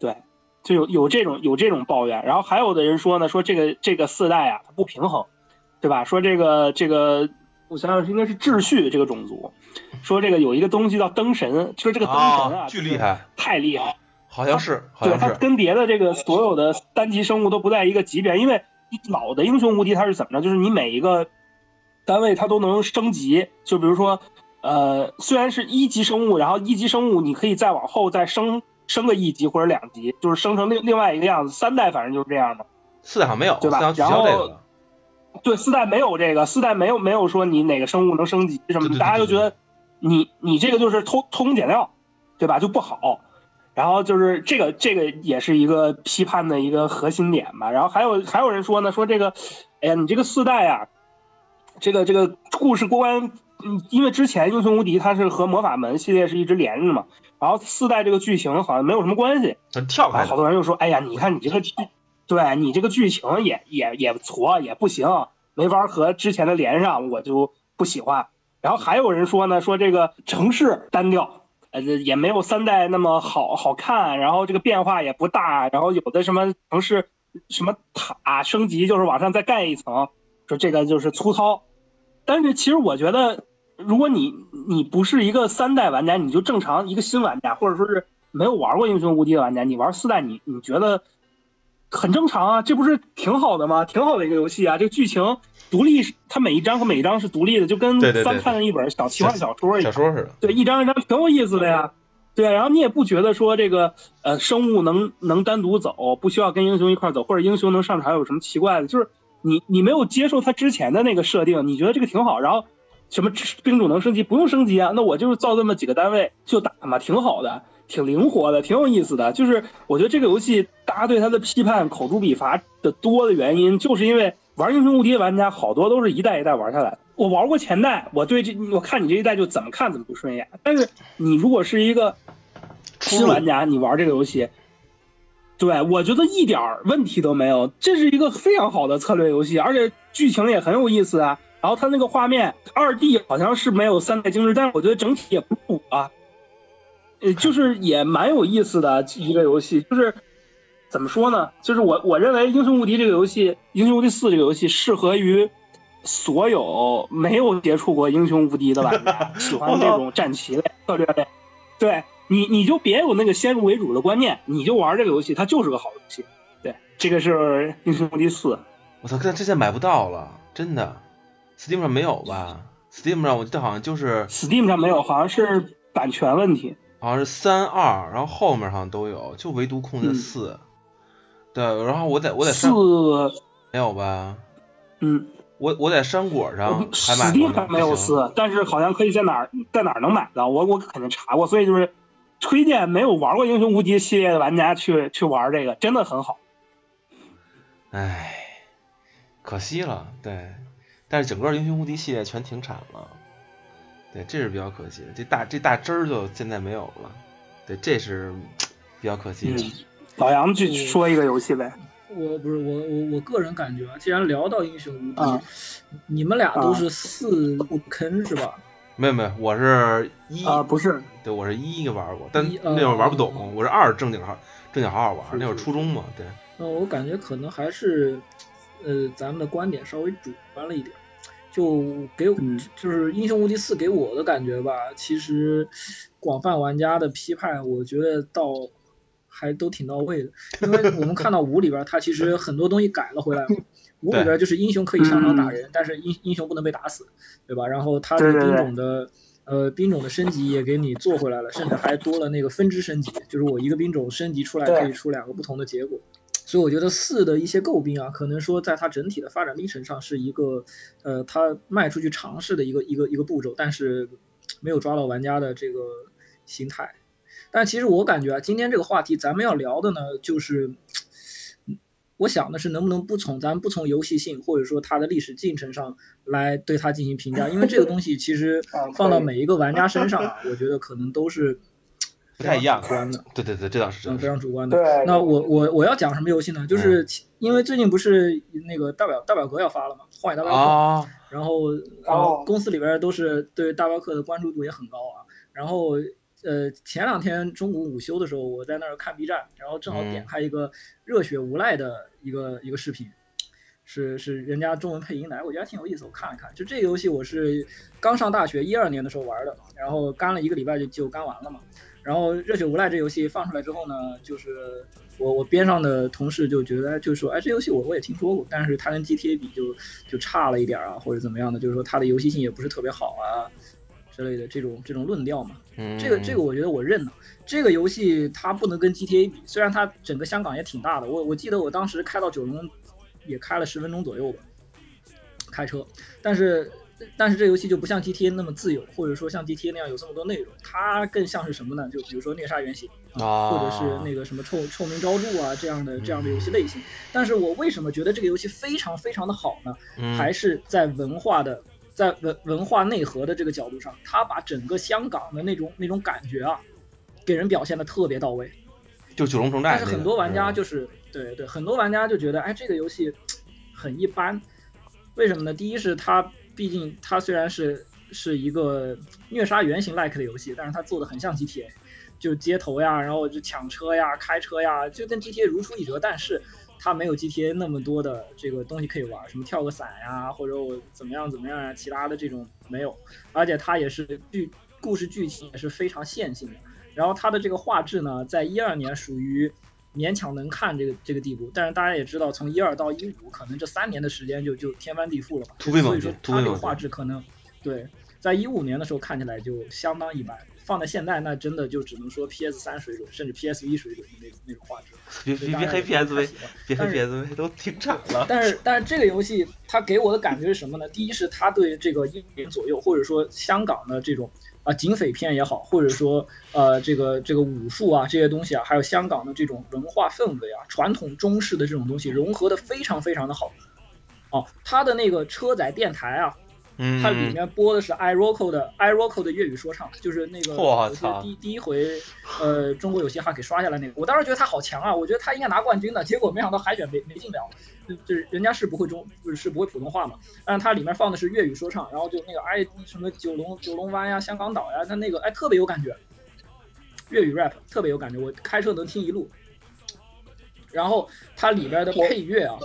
对，就有有这种有这种抱怨。然后还有的人说呢，说这个这个四代啊它不平衡，对吧？说这个这个。我想想应该是秩序这个种族，说这个有一个东西叫灯神，就是这个灯神啊，巨厉害，太厉害，好像是，好对，像是，它跟别的这个所有的单级生物都不在一个级别，因为老的英雄无敌它是怎么着？就是你每一个单位它都能升级，就比如说，呃，虽然是一级生物，然后一级生物你可以再往后再升升个一级或者两级，就是升成另另外一个样子。三代反正就是这样的，四代好像没有，对吧然后。对，四代没有这个，四代没有没有说你哪个生物能升级什么的，对对对大家就觉得你你这个就是偷偷工减料，对吧？就不好。然后就是这个这个也是一个批判的一个核心点吧。然后还有还有人说呢，说这个，哎呀，你这个四代啊，这个这个故事过关，嗯，因为之前英雄无敌它是和魔法门系列是一直连着的嘛，然后四代这个剧情好像没有什么关系，跳开的，好多人就说，哎呀，你看你这个剧，对你这个剧情也也也挫，也不行，没法和之前的连上，我就不喜欢。然后还有人说呢，说这个城市单调，呃，也没有三代那么好好看，然后这个变化也不大，然后有的什么城市什么塔升级就是往上再盖一层，说这个就是粗糙。但是其实我觉得，如果你你不是一个三代玩家，你就正常一个新玩家，或者说是没有玩过英雄无敌的玩家，你玩四代你你觉得很正常啊，这不是挺好的吗？挺好的一个游戏啊，这个剧情独立，它每一章和每一章是独立的，就跟翻看了一本小奇幻小说一样。小说似的。对，一张一张挺有意思的呀。对，然后你也不觉得说这个呃生物能能单独走，不需要跟英雄一块走，或者英雄能上场有什么奇怪的？就是你你没有接受他之前的那个设定，你觉得这个挺好，然后什么兵种能升级不用升级啊？那我就是造这么几个单位就打嘛，挺好的，挺灵活的，挺有意思的。就是我觉得这个游戏大家对它的批判口诛笔伐的多的原因，就是因为玩英雄无敌的玩家好多都是一代一代玩下来的。我玩过前代，我对这我看你这一代就怎么看怎么不顺眼。但是你如果是一个新玩家，你玩这个游戏，对我觉得一点问题都没有，这是一个非常好的策略游戏，而且剧情也很有意思啊。然后它那个画面二 D 好像是没有三代精致，但是我觉得整体也不土啊，呃，就是也蛮有意思的一个游戏。就是怎么说呢？就是我我认为《英雄无敌》这个游戏，《英雄无敌四》这个游戏适合于所有没有接触过《英雄无敌》的玩家，喜欢这种战棋类、策略类。对你，你就别有那个先入为主的观念，你就玩这个游戏，它就是个好游戏。对，这个是《英雄无敌四》。我操，这这现在买不到了，真的，Steam 上没有吧？Steam 上我记得好像就是 Steam 上没有，好像是版权问题。好像是三二，然后后面好像都有，就唯独空的嗯四。对，然后我在我在四山，没有吧？嗯我我在山果上还买过，Steam 上没有四，但是好像可以在哪儿在哪儿能买到，我我肯定查过，所以就是推荐没有玩过英雄无敌系列的玩家去去玩这个，真的很好。唉，可惜了，对，但是整个英雄无敌系列全停产了，对，这是比较可惜的，这大这大汁儿就现在没有了，对，这是比较可惜的。嗯，老杨去说一个游戏呗。我不是我我我个人感觉啊，既然聊到英雄无敌，啊你们俩都是四不坑是吧？没有没有，我是一，啊，不是，对，我是一玩过，但那会儿玩不哦懂，我是二正经好正经好好玩，是那会儿初中嘛，对，那我感觉可能还是，呃，咱们的观点稍微主观了一点，就给我、嗯就是《英雄无敌四》给我的感觉吧，其实广泛玩家的批判，我觉得到还都挺到位的，因为我们看到五里边，它其实 很多东西改了回来嘛。五里边就是英雄可以上场打人，但是英英雄不能被打死，对吧？然后它的兵种的呃兵种的升级也给你做回来了，甚至还多了那个分支升级，就是我一个兵种升级出来可以出两个不同的结果。所以我觉得四的一些诟病啊，可能说在它整体的发展历程上是一个，呃，它迈出去尝试的一个一个一个步骤，但是没有抓到玩家的这个心态。但其实我感觉啊，今天这个话题咱们要聊的呢，就是，嗯我想的是能不能不从咱们不从游戏性或者说它的历史进程上来对它进行评价，因为这个东西其实 啊放到每一个玩家身上啊，我觉得可能都是不太一样主观的。对对对，这倒是嗯，真的是，非常主观的。对那我我我要讲什么游戏呢？嗯就是因为最近不是那个大表大表哥要发了嘛，荒野大镖客，啊，然后然后公司里边都是对大镖客的关注度也很高啊。然后呃前两天中午午休的时候，我在那儿看 B 站，然后正好点嗯开一个热血无赖的一个一个视频。是是人家中文配音的，我觉得还挺有意思，我看了看。就这个游戏我是刚上大学一二年的时候玩的，然后干了一个礼拜就就干完了嘛。然后《热血无赖》这游戏放出来之后呢，就是我我边上的同事就觉得，就说，哎，这游戏我我也听说过，但是它跟 GTA 比就就差了一点啊，或者怎么样的，就是说它的游戏性也不是特别好啊之类的这种这种论调嘛。嗯，这个这个我觉得我认了。这个游戏它不能跟 GTA 比，虽然它整个香港也挺大的，我我记得我当时开到九龙也开了十分钟左右吧，开车，但是。但是这游戏就不像 GTA 那么自由，或者说像 GTA 那样有这么多内容，它更像是什么呢？就比如说虐杀原型啊，或者是那个什么臭臭名昭著啊这样的这样的游戏类型。但是我为什么觉得这个游戏非常非常的好呢？还是在文化的，在文文化内核的这个角度上，它把整个香港的那种那种感觉啊，给人表现的特别到位。就九龙城寨。但是很多玩家就是对对，很多玩家就觉得，哎，这个游戏 很一般。为什么呢？第一是它。毕竟它虽然是是一个虐杀原型 like 的游戏，但是它做的很像 GTA，就街头呀，然后就抢车呀、开车呀，就跟 GTA 如出一辙。但是它没有 GTA 那么多的这个东西可以玩，什么跳个伞呀，或者我怎么样怎么样呀，其他的这种没有。而且它也是剧故事剧情也是非常线性的。然后它的这个画质呢，在一二年属于。勉强能看这个这个地步，但是大家也知道，从一二到一五，可能这三年的时间就就天翻地覆了吧。所以说它这个画质可能，对，在一五年的时候看起来就相当一般，放在现在那真的就只能说 PS 三水准，甚至 PS 一水准的那种那种画质。别别别黑 PSV，别黑 PSV 都停产了。但是但是这个游戏它给我的感觉是什么呢？第一是它对这个一年左右，或者说香港的这种。啊，警匪片也好，或者说，呃，这个这个武术啊，这些东西啊，还有香港的这种文化氛围啊，传统中式的这种东西融合的非常非常的好。哦，他的那个车载电台啊。它里面播的是 i r o c o 的 i r o c o 的粤语说唱，就是那个第第一回，呃，中国有嘻哈给刷下来那个。我当时觉得他好强啊，我觉得他应该拿冠军的，结果没想到海选没没进了，就是人家是不会中，就是不会普通话嘛。但是它里面放的是粤语说唱，然后就那个哎什么九龙九龙湾呀、香港岛呀，它那个哎特别有感觉，粤语 rap 特别有感觉，我开车能听一路。然后它里边的配乐啊，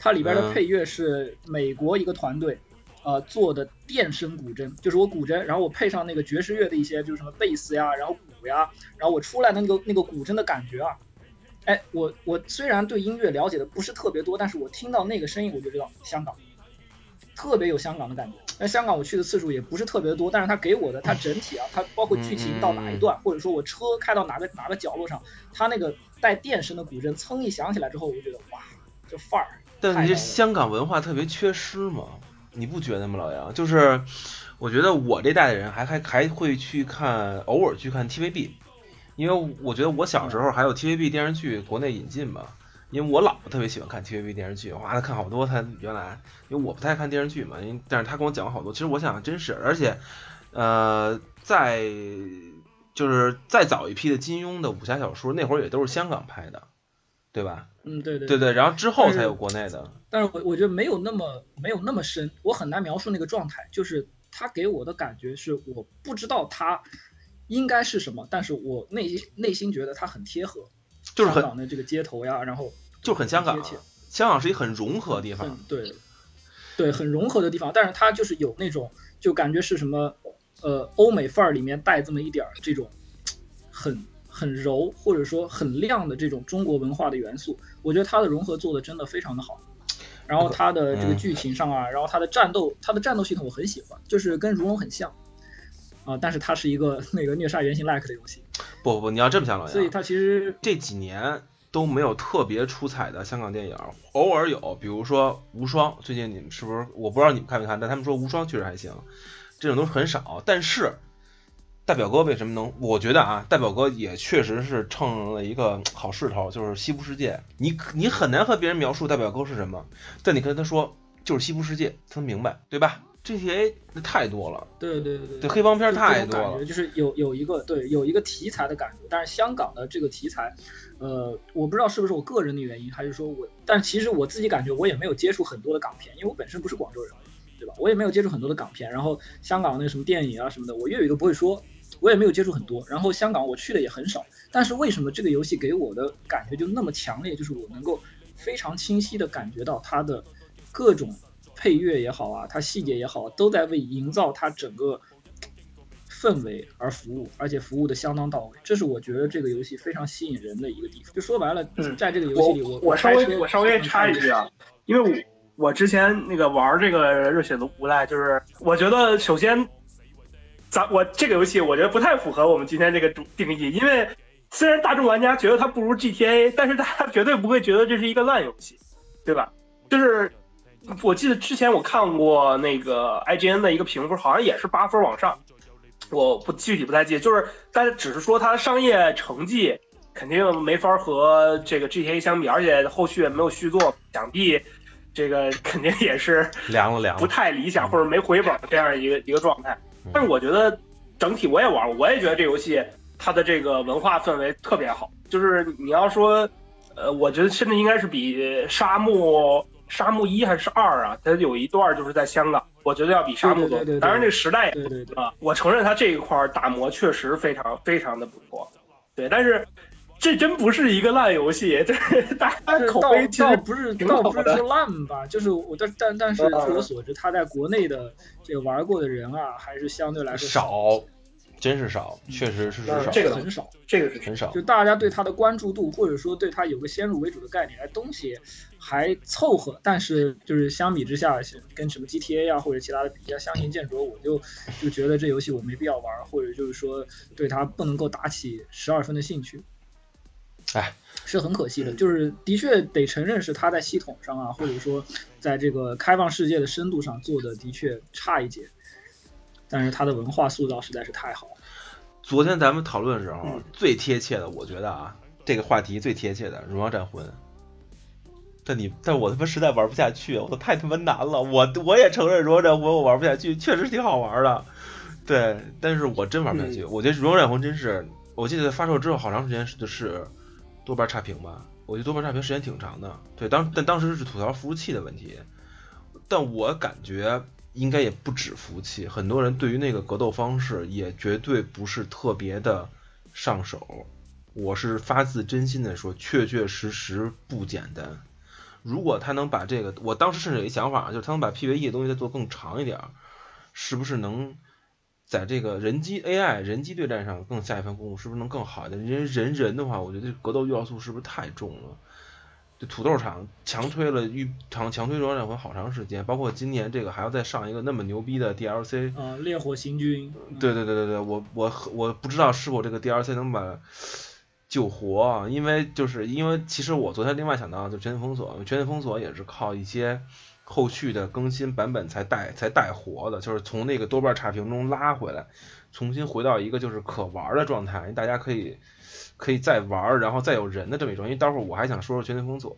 它里边的配乐是美国一个团队。呃，做的电声古筝，就是我古筝，然后我配上那个爵士乐的一些，就是什么贝斯呀，然后鼓呀，然后我出来的那个那个古筝的感觉啊，哎，我我虽然对音乐了解的不是特别多，但是我听到那个声音我就知道香港，特别有香港的感觉。那香港我去的次数也不是特别多，但是它给我的它整体啊，它包括剧情到哪一段，或者说我车开到哪个哪个角落上，它那个带电声的古筝噌一响起来之后，我就觉得哇，这范儿。但是香港文化特别缺失嘛。你不觉得吗，老杨？就是，我觉得我这代的人还还还会去看，偶尔去看 TVB，因为我觉得我小时候还有 TVB 电视剧国内引进嘛，因为我姥姥特别喜欢看 TVB 电视剧，哇，她看好多。她原来，因为我不太看电视剧嘛，因但是她跟我讲过好多。其实我想真是，而且，呃，在就是再早一批的金庸的武侠小说，那会儿也都是香港拍的。对吧？嗯，对对对对，然后之后才有国内的。但是我我觉得没有那么没有那么深，我很难描述那个状态。就是他给我的感觉是，我不知道他应该是什么，但是我内心内心觉得他很贴合，就是香港的这个街头呀，然后就很香港。香港是一个很融合的地方，对对，很融合的地方。但是它就是有那种就感觉是什么呃欧美范儿里面带这么一点儿这种很。很柔或者说很亮的这种中国文化的元素，我觉得它的融合做的真的非常的好。然后它的这个剧情上啊，然后它的战斗，它的战斗系统我很喜欢，就是跟如龙很像啊，但是它是一个 那个虐杀原型 like 的游戏。不不，你要这么想老杨，所以它其实这几年都没有特别出彩的香港电影，偶尔有，比如说无双，最近你们是不是？我不知道你们看没看，但他们说无双确实还行，这种都是很少，但是。大表哥为什么能？我觉得啊，大表哥也确实是蹭了一个好势头，就是西部世界。你你很难和别人描述大表哥是什么，但你跟他说就是西部世界，他能明白，对吧？GTA 那太多了，对对对对，黑帮片太多了，就是有有一个对有一个题材的感觉。但是香港的这个题材，呃，我不知道是不是我个人的原因，还是说我，但其实我自己感觉我也没有接触很多的港片，因为我本身不是广州人，对吧？我也没有接触很多的港片。然后香港那什么电影啊什么的，我粤语都不会说。我也没有接触很多，然后香港我去的也很少，但是为什么这个游戏给我的感觉就那么强烈？就是我能够非常清晰的感觉到它的各种配乐也好啊，它细节也好，都在为营造它整个氛围而服务，而且服务的相当到位。这是我觉得这个游戏非常吸引人的一个地方。就说白了，嗯在这个游戏里，我我稍微我稍微插一句啊，因为我我之前那个玩这个热血的无赖，就是我觉得首先，咱我这个游戏我觉得不太符合我们今天这个主定义，因为虽然大众玩家觉得它不如 GTA，但是大家绝对不会觉得这是一个烂游戏，对吧？就是我记得之前我看过那个 IGN 的一个评分，好像也是八分往上，我不具体不太记得，就是但是只是说它商业成绩肯定没法和这个 GTA 相比，而且后续也没有续作，想必这个肯定也是凉了凉，不太理想或者没回本这样一个一个状态。但是我觉得整体我也玩，我也觉得这游戏它的这个文化氛围特别好。就是你要说，呃，我觉得甚至应该是比沙漠沙漠一还是二啊，它有一段就是在香港，我觉得要比沙漠多。对对对对当然这个时代也对对对，啊，我承认它这一块儿打磨确实非常非常的不错，对，但是这真不是一个烂游戏，这大家口碑其实倒不是倒不是说烂吧，就是我但但但是嗯据我所知，他在国内的这个玩过的人啊，还是相对来说少，真是少，确实是少，嗯这个很少。这个是很少就。大家对他的关注度，或者说对他有个先入为主的概念，哎，东西还凑合，但是就是相比之下，跟什么 GTA 啊或者其他的比较相形见绌，我就就觉得这游戏我没必要玩，或者就是说对它不能够打起十二分的兴趣。哎，是很可惜的，就是的确得承认是它在系统上啊，或者说在这个开放世界的深度上做的的确差一截，但是它的文化塑造实在是太好了。昨天咱们讨论的时候，嗯最贴切的，我觉得啊，这个话题最贴切的《荣耀战魂》。但你，但我他妈实在玩不下去，我太他妈难了。我我也承认《荣耀战魂》我玩不下去，确实挺好玩的，对，但是我真玩不下去。我觉得《荣耀战魂》真是，我记得发售之后好长时间是就是多半差评吧，我觉得多半差评时间挺长的。对，当但当时是吐槽服务器的问题，但我感觉应该也不止服务器，很多人对于那个格斗方式也绝对不是特别的上手。我是发自真心的说，确确实实不简单。如果他能把这个，我当时甚至有一想法，就是他能把 PVE 的东西再做更长一点儿，是不是能在这个人机 AI 人机对战上更下一番功夫？是不是能更好一点？人人人的话，我觉得这格斗要素是不是太重了？这土豆厂强推了预强强推《荣耀战魂》好长时间，包括今年这个还要再上一个那么牛逼的 DLC，啊、烈火行军，嗯对对对对对，我我我不知道是否这个 DLC 能把救活啊，因为就是因为其实我昨天另外想到就《全境封锁》，《全境封锁》也是靠一些后续的更新版本才带才带活的，就是从那个多半差评中拉回来，重新回到一个就是可玩的状态，大家可以可以再玩，然后再有人的这么一种。因为待会儿我还想说说《全境封锁》，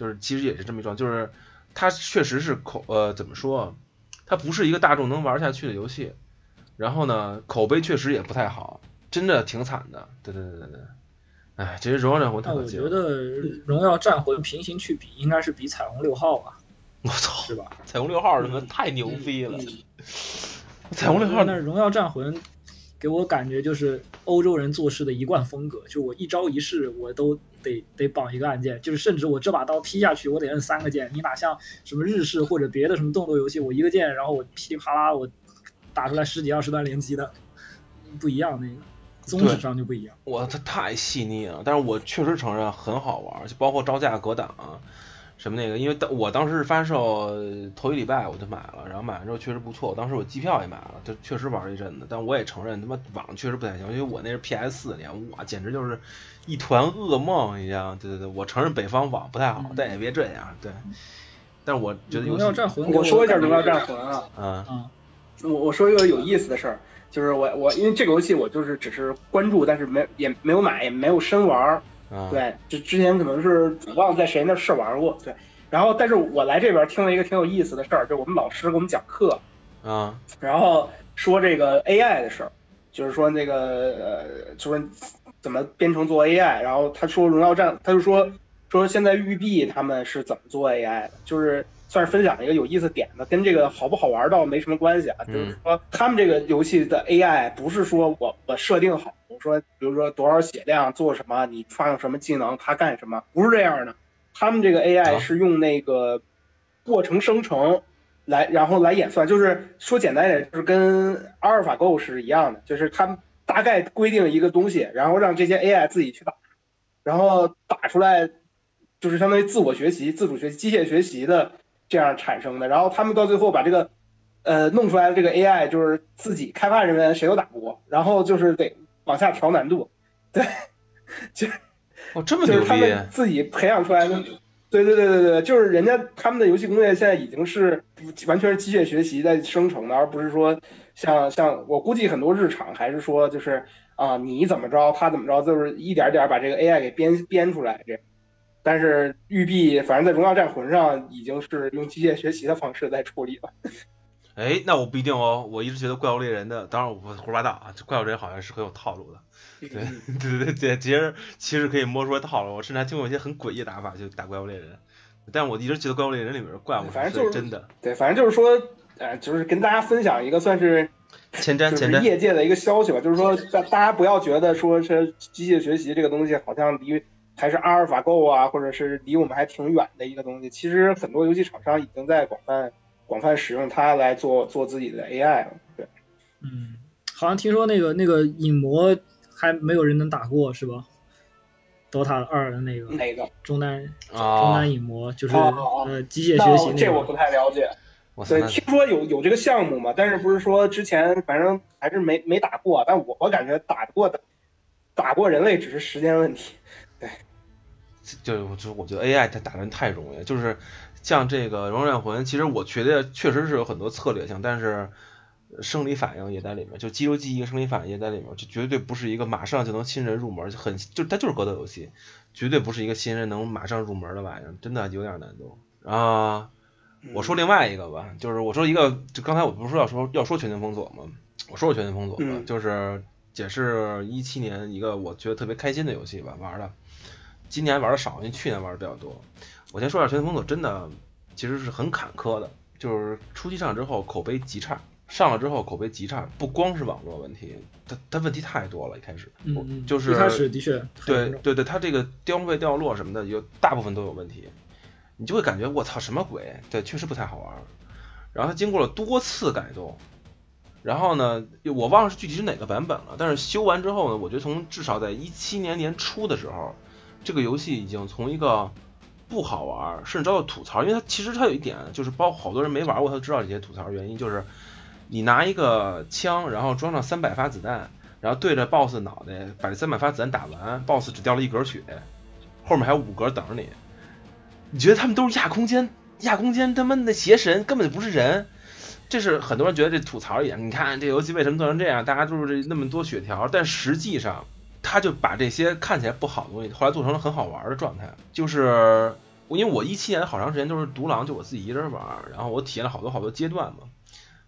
就是其实也是这么一种，就是它确实是口呃怎么说，它不是一个大众能玩下去的游戏。然后呢，口碑确实也不太好，真的挺惨的。对对对对对，哎，其实荣耀战魂我觉可惜了。得荣耀战魂平行去比，应该是比彩虹六号吧，我操，是吧？彩虹六号他妈太牛逼了！彩虹六号那荣耀战魂给我感觉就是欧洲人做事的一贯风格，就我一招一式我都得得绑一个按键，就是甚至我这把刀劈下去我得摁三个键，你哪像什么日式或者别的什么动作游戏，我一个键然后我噼里啪啦我打出来十几二十段连击的，不一样那个宗旨上就不一样。我它太细腻了，但是我确实承认很好玩，就包括招架格挡啊，什么那个，因为当我当时是发售头一礼拜我就买了，然后买完之后确实不错，我当时我机票也买了，就确实玩了一阵子，但我也承认他妈网确实不太行，因为我那是 PS 四年，哇，简直就是一团噩梦一样，对对对，我承认北方网不太好，但也别这样，对，但是我觉得游荣戏，耀战魂我说一下《荣耀战魂》啊，嗯。啊，我我说一个有意思的事儿，就是我我因为这个游戏我就是只是关注，但是没也没有买，也没有深玩儿。嗯，对，之之前可能是忘了在谁那试玩过。对，然后但是我来这边听了一个挺有意思的事儿，就是我们老师给我们讲课，啊然后说这个 AI 的事儿，就是说那个呃，就是怎么编程做 AI，然后他说荣耀战，他就说说现在育碧他们是怎么做 AI 的，就是算是分享一个有意思点的，跟这个好不好玩倒没什么关系啊，就是说他们这个游戏的 AI 不是说我我设定好，我说比如说多少血量做什么，你放什么技能他干什么，不是这样的，他们这个 AI 啊是用那个过程生成来，然后来演算，就是说简单一点，就是跟阿尔法狗是一样的，就是他们大概规定一个东西，然后让这些 AI 自己去打，然后打出来就是相当于自我学习、自主学习、机械学习的这样产生的，然后他们到最后把这个呃弄出来的这个 AI 就是自己开发人员谁都打不过，然后就是得往下调难度，对，就哦，这么牛逼就是他！们自己培养出来的。对对对对对，就是人家他们的游戏工业现在已经是完全是机械学习在生成的，而不是说像像我估计很多日常还是说就是啊、你怎么着他怎么着，就是一点点把这个 AI 给编编出来这样。但是育碧反正在荣耀战魂上已经是用机械学习的方式在处理了。哎，那我不一定哦，我一直觉得怪物猎人的，当然我胡说八道啊，这怪物猎人好像是很有套路的。对 对对对，其实其实可以摸出来套路，我甚至还听过一些很诡异的打法，就打怪物猎人。但我一直觉得怪物猎人里面的怪物反正就是真的。对，反正就是说，呃，就是跟大家分享一个算是前瞻就是前瞻，业界的一个消息吧，就是说大大家不要觉得说是机械学习这个东西好像离还是阿尔法 Go 啊，或者是离我们还挺远的一个东西。其实很多游戏厂商已经在广泛广泛使用它来做做自己的 AI 了。对，嗯，好像听说那个那个影魔还没有人能打过是吧？DOTA 二的那个哪个？中单中啊单，影魔就是呃机械学习那个这我不太了解。对，听说有有这个项目嘛，但是不是说之前反正还是没没打过，但我我感觉打过的打过人类只是时间问题。就就我觉得 AI 它打人太容易了，就是像这个《荣耀战魂》，其实我觉得确实是有很多策略性，但是生理反应也在里面，就肌肉记忆、生理反应也在里面，这绝对不是一个马上就能新人入门，就很就它就是格斗游戏，绝对不是一个新人能马上入门的玩意儿，真的有点难度啊。我说另外一个吧，就是我说一个，就刚才我不是说要说要说《全境封锁》吗？我说过《全境封锁》吧，嗯就是也是一七年一个我觉得特别开心的游戏吧，玩的。今年玩的少，因为去年玩的比较多。我先说一下《全境封锁》，真的其实是很坎坷的，就是初期上之后口碑极差，上了之后口碑极差，不光是网络问题，它它问题太多了，一开始，嗯嗯，就是一开始的确对对对，它这个装备掉落什么的，有大部分都有问题，你就会感觉我操什么鬼？对，确实不太好玩。然后它经过了多次改动，然后呢，我忘了是具体是哪个版本了，但是修完之后呢，我觉得从至少在一七年年初的时候，这个游戏已经从一个不好玩，甚至遭到吐槽，因为它其实它有一点就是包括好多人没玩过，他都知道这些吐槽原因，就是你拿一个枪，然后装上三百发子弹，然后对着 BOSS 脑袋把这三百发子弹打完，BOSS 只掉了一格血，后面还有五格等着你。你觉得他们都是亚空间，亚空间他妈的邪神根本就不是人，这是很多人觉得这吐槽一点。你看这游戏为什么做成这样？大家都是这那么多血条，但实际上他就把这些看起来不好的东西，后来做成了很好玩的状态。就是我因为我一七年好长时间都是独狼，就我自己一人玩，然后我体验了好多好多阶段嘛，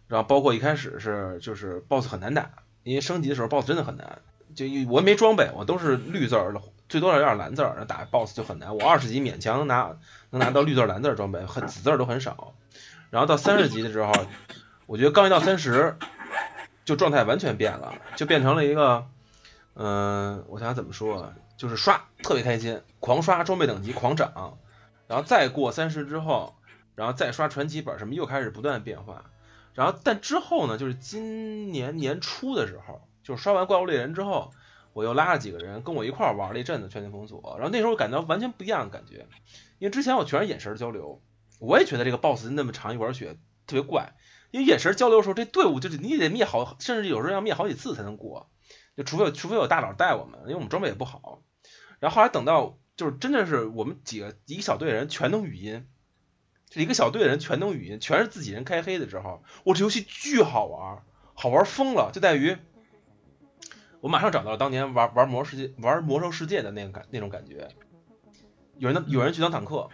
然后包括一开始是就是 BOSS 很难打，因为升级的时候 BOSS 真的很难，就我也没装备，我都是绿字儿的，最多有点蓝字儿，然后打 BOSS 就很难。我二十级勉强能拿能拿到绿字儿、蓝字儿装备，很紫字儿都很少。然后到三十级的时候，我觉得刚一到三十，就状态完全变了，就变成了一个，嗯、我想怎么说，就是刷特别开心，狂刷装备等级狂涨，然后再过三十之后，然后再刷传奇本什么又开始不断变化。然后但之后呢，就是今年年初的时候，就是刷完怪物猎人之后，我又拉了几个人跟我一块儿玩了一阵子全境封锁，然后那时候感到完全不一样的感觉，因为之前我全是眼神交流，我也觉得这个 BOSS 那么长一管血特别怪，因为眼神交流的时候，这队伍就是你得灭好，甚至有时候要灭好几次才能过，就除非有除非有大佬带我们，因为我们装备也不好。然后后来等到就是真的是我们几个一个小队人全都语音，这一个小队的人全都语音，全是自己人开黑的时候，我这游戏巨好玩，好玩疯了，就在于我马上找到了当年玩玩魔世界玩魔兽世界的那个感那种感觉，有人有人去当坦克，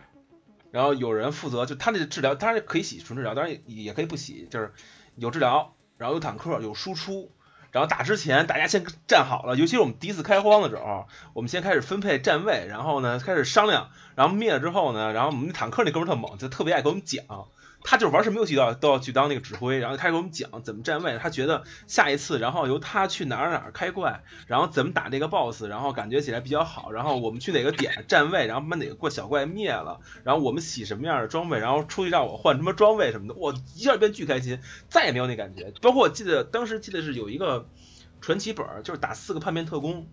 然后有人负责就他那个治疗，当然可以洗纯治疗，当然也也可以不洗，就是有治疗，然后有坦克，有输出。然后打之前，大家先站好了，尤其是我们第一次开荒的时候，我们先开始分配站位，然后呢开始商量，然后灭了之后呢，然后我们坦克那哥们特猛，就特别爱给我们讲，他就是玩什么游戏都要都要去当那个指挥，然后他给我们讲怎么站位。他觉得下一次，然后由他去哪儿哪儿开怪，然后怎么打这个 boss，然后感觉起来比较好。然后我们去哪个点站位，然后把哪个怪小怪灭了，然后我们洗什么样的装备，然后出去让我换什么装备什么的，我一下变巨开心，再也没有那感觉。包括我记得当时记得是有一个传奇本，就是打四个叛变特工。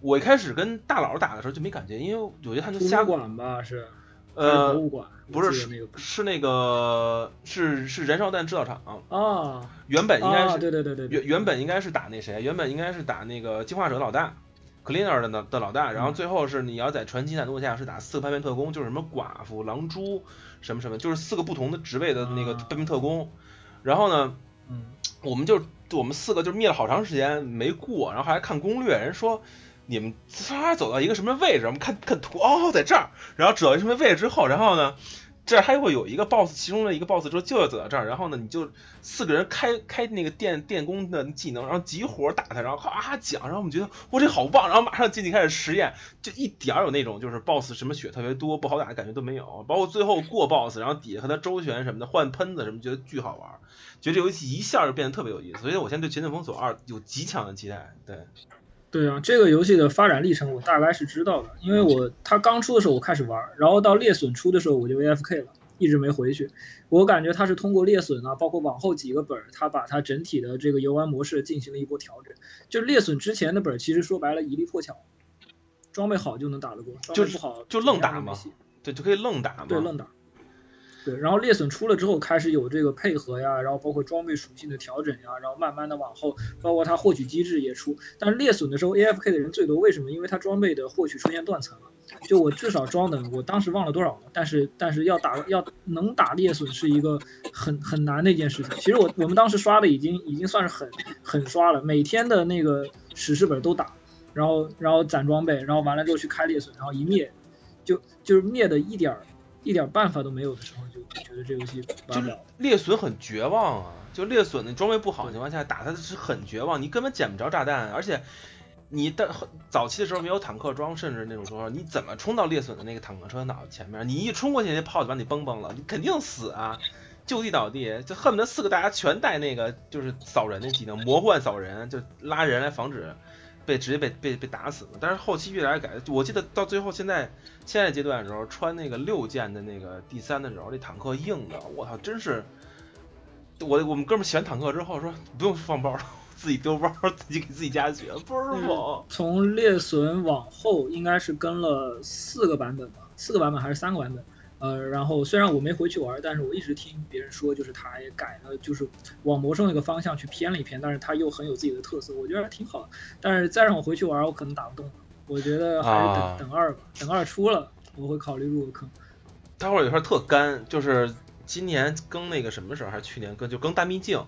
我一开始跟大佬打的时候就没感觉，因为我觉得他就瞎管吧是。呃，博物馆不是是那个是那个是是燃烧弹制造厂啊，原本应该是对对对对原原本应该是打那谁，原本应该是打那个进化者老大，Cleaner 的的老大，然后最后是你要在传奇难度下是打四个叛变特工，就是什么寡妇、狼蛛什么什么，就是四个不同的职位的那个叛变特工，然后呢，嗯，我们就我们四个就灭了好长时间没过，然后还看攻略，人说。你们唰走到一个什么位置？我们看看图，哦，在这儿。然后走到什么位置之后，然后呢，这儿还会有一个 boss，其中的一个 boss 之后就要走到这儿。然后呢，你就四个人开开那个电电工的技能，然后集火打他，然后咔讲。然后我们觉得哇，这好棒！然后马上进去开始实验，就一点儿有那种就是 boss 什么血特别多不好打的感觉都没有。包括最后过 boss，然后底下和他周旋什么的，换喷子什么，觉得巨好玩。觉得这游戏一下就变得特别有意思。所以我现在对《全境封锁二》有极强的期待。对。对啊，这个游戏的发展历程我大概是知道的，因为我它刚出的时候我开始玩，然后到猎隼出的时候我就 AFK 了，一直没回去。我感觉它是通过猎隼啊，包括往后几个本儿，它把它整体的这个游玩模式进行了一波调整。就猎隼之前的本儿，其实说白了一力破巧，装备好就能打得过，装备不好就愣打嘛，对，就可以愣打嘛，对，愣打。对，然后裂损出了之后，开始有这个配合呀，然后包括装备属性的调整呀，然后慢慢的往后，包括它获取机制也出。但是裂损的时候，AFK 的人最多，为什么？因为它装备的获取出现断层了。就我至少装的，我当时忘了多少了，但是但是要打要能打裂损是一个很很难的一件事情。其实我我们当时刷的已经已经算是很很刷了，每天的那个史诗本都打，然后然后攒装备，然后完了之后去开裂损，然后一灭，就就是灭的一点儿。一点办法都没有的时候，就觉得这游戏就裂损很绝望啊！就猎损的装备不好的情况下，打它是很绝望，你根本捡不着炸弹，而且你的早期的时候没有坦克装，甚至那种时候你怎么冲到猎损的那个坦克车脑子前面？你一冲过去，那炮就把你崩崩了，你肯定死啊！就地倒地，就恨不得四个大家全带那个就是扫人的技能，魔幻扫人，就拉人来防止。被直接被被被打死了，但是后期越来越改，我记得到最后现在现在阶段的时候，穿那个六件的那个第三的时候，这坦克硬的，我操，真是，我我们哥们选坦克之后说不用放包了，自己丢包，自己给自己加血，倍儿猛。从猎隼往后应该是跟了四个版本吧，四个版本还是三个版本？呃，然后虽然我没回去玩，但是我一直听别人说，就是他也改了，就是往魔兽那个方向去偏了一偏，但是他又很有自己的特色，我觉得挺好。但是再让我回去玩，我可能打不动。我觉得还是等等二吧，等二出了，我会考虑入个坑。待会儿有事儿特干，就是今年更那个什么时候，还是去年更就更大秘境。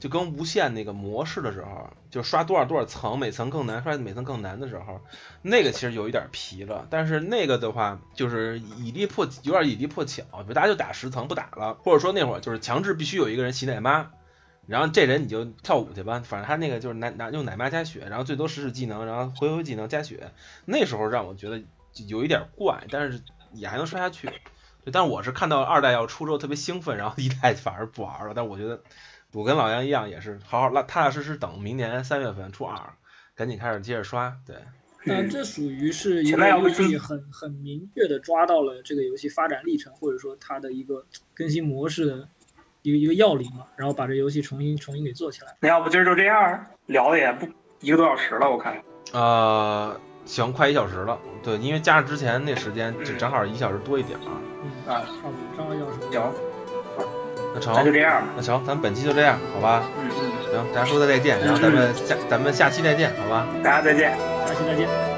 就更无限那个模式的时候，就刷多少多少层，每层更难，刷每层更难的时候，那个其实有一点皮了。但是那个的话，就是以力破，有点以力破巧，比如大家就打十层不打了，或者说那会儿就是强制必须有一个人洗奶妈，然后这人你就跳舞去吧，反正他那个就是拿拿用奶妈加血，然后最多使使技能，然后回回技能加血。那时候让我觉得有一点怪，但是也还能刷下去。但我是看到二代要出之后特别兴奋，然后一代反而不玩了。但我觉得。我跟老杨一样，也是好好、踏踏实实等明年三月份出二，赶紧开始接着刷。对，那这属于是一个游戏很很明确的抓到了这个游戏发展历程，或者说它的一个更新模式的一个一个要领嘛，然后把这游戏重新重新给做起来。那要不今儿就这样，聊的也不一个多小时了，我看。呃，行，快一小时了。对，因为加上之前那时间，就正好一小时多一点啊。嗯啊，差不多，正好一小时。行。那成，那就这样那成，咱们本期就这样，好吧？嗯嗯。行，大家说再见，然后咱们下咱们下期再见，好吧？大家再见，下期再见。